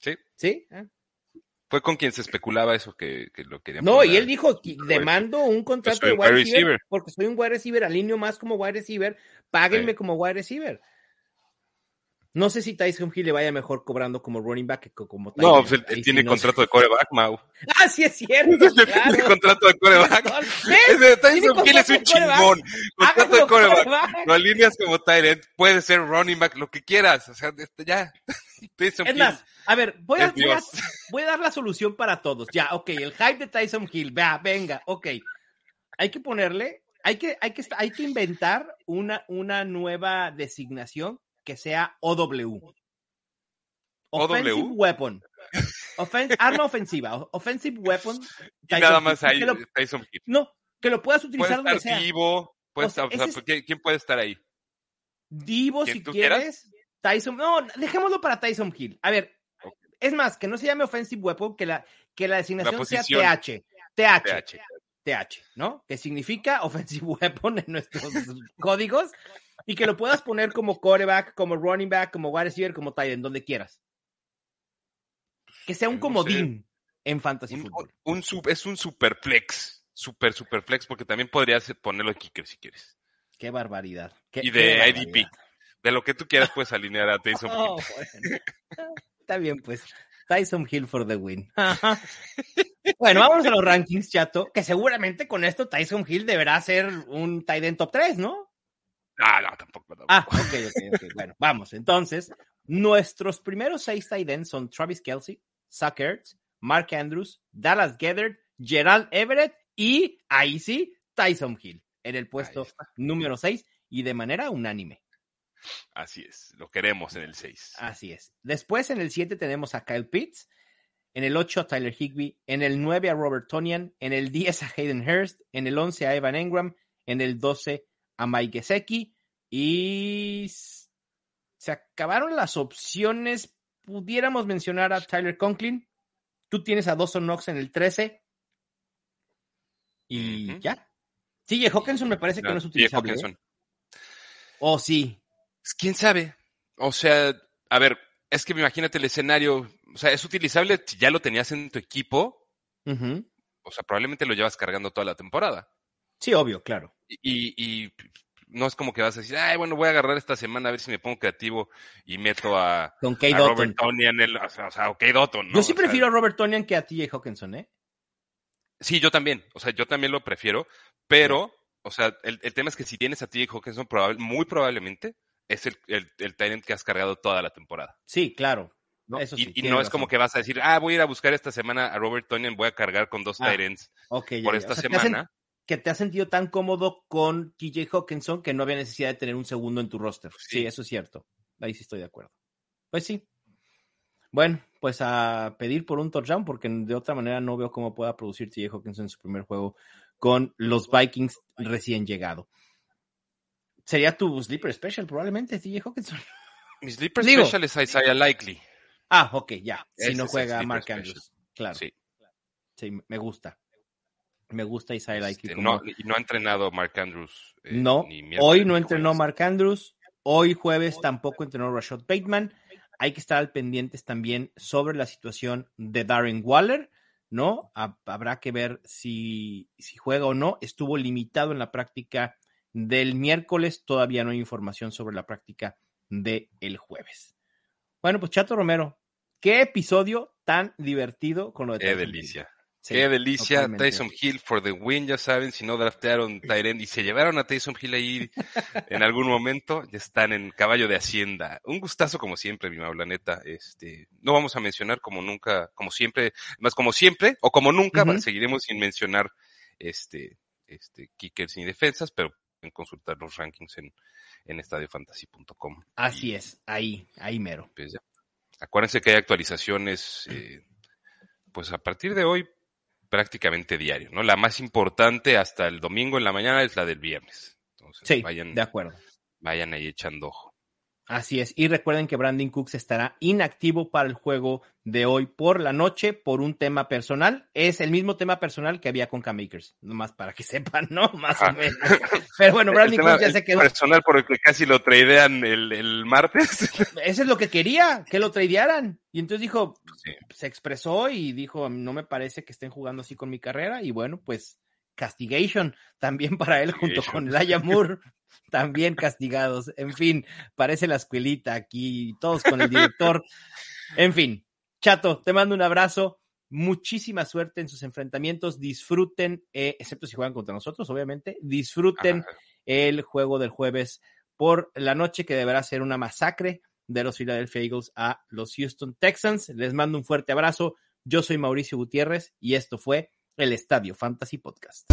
Sí. ¿Sí? Ah. Fue con quien se especulaba eso que, que lo querían. No, poner y él dijo, "Qui- demando un contrato de wide wide receiver, receiver". porque soy un wide receiver, alineo más como wide receiver, páguenme Sí. como wide receiver. No sé si Tyson Hill le vaya mejor cobrando como running back que co- como tight No, pues él, él Ahí sí tiene no sé. contrato de coreback, Mau. Ah, sí es cierto, tiene claro. contrato de coreback. Tyson Hill es un chingón. Contrato de coreback. quarterback. Lo alineas como end, puede ser running back, lo que quieras. O sea, este, ya. Tyson Es Hill más, a ver, voy a, es voy, a, Dios. voy a dar la solución para todos. Ya, ok, el hype de Tyson Hill, vea, venga, ok. Hay que ponerle, hay que, hay que, hay que inventar una, una nueva designación que sea OW. Offensive OW. Weapon. Offen- arma ofensiva. Offensive Weapon. Y nada más ahí, Tyson Hill. no, que lo puedas Puede utilizar donde estar sea. Divo. Puede O sea, estar- o sea, ese es- ¿quién, puede estar ahí? Divo, ¿Quién si tú quieras? quieres. Tyson. No, dejémoslo para Tyson Hill. A ver, es más, que no se llame Offensive Weapon, que la, que la designación sea. TH. TH. TH, ¿no? Que significa Offensive Weapon en nuestros códigos y que lo puedas poner como quarterback, como running back, como wide receiver, como tight end, donde quieras. Que sea un No sé. comodín en fantasy Un, fútbol. un sub- es un superflex. Super, superflex, porque también podrías ponerlo de kicker si quieres. Qué barbaridad. qué- Y qué de barbaridad. IDP. De lo que tú quieras puedes alinear a Tyson Oh, Hill. bueno. Está bien, pues. Tyson Hill for the win. Bueno, vamos a los rankings, chato. Que seguramente con esto Tyson Hill deberá ser un tight end top 3, ¿no? Ah, no, tampoco. tampoco. Ah, ok, ok, ok. Bueno, vamos. Entonces, nuestros primeros seis tight ends son Travis Kelsey, Zach Ertz, Mark Andrews, Dallas Gethert, Gerald Everett y ahí sí, Tyson Hill en el puesto número 6 y de manera unánime. Así es, lo queremos en el 6. Así es. Después en el 7 tenemos a Kyle Pitts, en el 8 a Tyler Higby, en el 9 a Robert Tonian, en el 10 a Hayden Hurst, en el 11 a Evan Engram, en el 12 a Mike Gesicki y se acabaron las opciones. Pudiéramos mencionar a Tyler Conklin. Tú tienes a Dawson Knox en el 13 y ya. Sí, Hawkinson me parece que no es utilizable. ¿eh? Hawkinson. Oh, sí. Pues, ¿Quién sabe? O sea, a ver, es que imagínate el escenario. O sea, es utilizable si ya lo tenías en tu equipo. O sea, probablemente lo llevas cargando toda la temporada. Sí, obvio, claro. Y, y no es como que vas a decir, ay, bueno, voy a agarrar esta semana a ver si me pongo creativo y meto a, Con a Kate. Robert Tonian, el, o sea, o sea, Kate Dotton, ¿no? Yo sí O sea, prefiero a Robert Tonian que a TJ Hawkinson, ¿eh? Sí, yo también. O sea, yo también lo prefiero. Pero, o sea, el, el tema es que si tienes a TJ Hawkinson, probable, muy probablemente es el, el, el end que has cargado toda la temporada. Sí, claro. ¿no? Eso y sí, y tienes no es razón. como que vas a decir, ah, voy a ir a buscar esta semana a Robert Tonian, voy a cargar con dos Ah, ya, por ya. esta O sea, semana. Que te has sentido tan cómodo con TJ Hawkinson que no había necesidad de tener un segundo en tu roster. Sí. Sí. eso es cierto. Ahí sí estoy de acuerdo. Pues sí. Bueno, pues a pedir por un touchdown porque de otra manera no veo cómo pueda producir TJ Hawkinson en su primer juego con los Vikings recién llegado. Sería tu sleeper special probablemente, TJ Hawkinson. Mi sleeper Digo- special es Isaiah Likely. Ah, ok, ya. Si Ese no juega Mark special. Andrews. Claro. Sí. Sí. me gusta. Me gusta Isaiah Likely Este, como- no, y no ha entrenado Mark Andrews. eh, No, ni hoy no entrenó. Mark Andrews, hoy jueves tampoco entrenó Rashad Bateman. Hay que estar al pendientes también sobre la situación de Darren Waller, ¿no? Ha- Habrá que ver si, si juega o no. Estuvo limitado en la práctica del miércoles, todavía no hay información sobre la práctica del jueves. Bueno, pues Chato Romero, qué episodio tan divertido con lo de Qué delicia. Sí, Qué delicia. Tyson Hill for the win, ya saben, si no draftearon Tyrend y se llevaron a Tyson Hill ahí en algún momento, ya están en caballo de Hacienda. Un gustazo como siempre, mi Maula, neta. Este, no vamos a mencionar como nunca, como siempre, más como siempre, o como nunca, seguiremos sin mencionar este, este, kickers ni defensas, pero pueden consultar los rankings en, en estadiofantasy.com. Así es, ahí, ahí mero. Pues ya. Acuérdense que hay actualizaciones, eh, pues a partir de hoy, prácticamente diario, ¿no? La más importante hasta el domingo en la mañana es la del viernes. Entonces, Sí, vayan, de acuerdo. vayan ahí echando ojo. Así es. Y recuerden que Brandon Cooks estará inactivo para el juego de hoy por la noche por un tema personal. Es el mismo tema personal que había con K-Makers. Nomás para que sepan, ¿no? Más o menos. Pero bueno, Brandon Cooks ya se quedó. Personal por el que casi lo tradean el, el martes. Eso es lo que quería, que lo tradearan. Y entonces dijo, se expresó y dijo, no me parece que estén jugando así con mi carrera. Y bueno, pues castigation también para él junto con Laia Moore también castigados. En fin, parece la escuelita aquí, todos con el director. En fin, Chato, te mando un abrazo. Muchísima suerte en sus enfrentamientos. Disfruten, eh, excepto si juegan contra nosotros, obviamente. Disfruten el juego del jueves por la noche, que deberá ser una masacre de los Philadelphia Eagles a los Houston Texans. Les mando un fuerte abrazo. Yo soy Mauricio Gutiérrez y esto fue el Estadio Fantasy Podcast.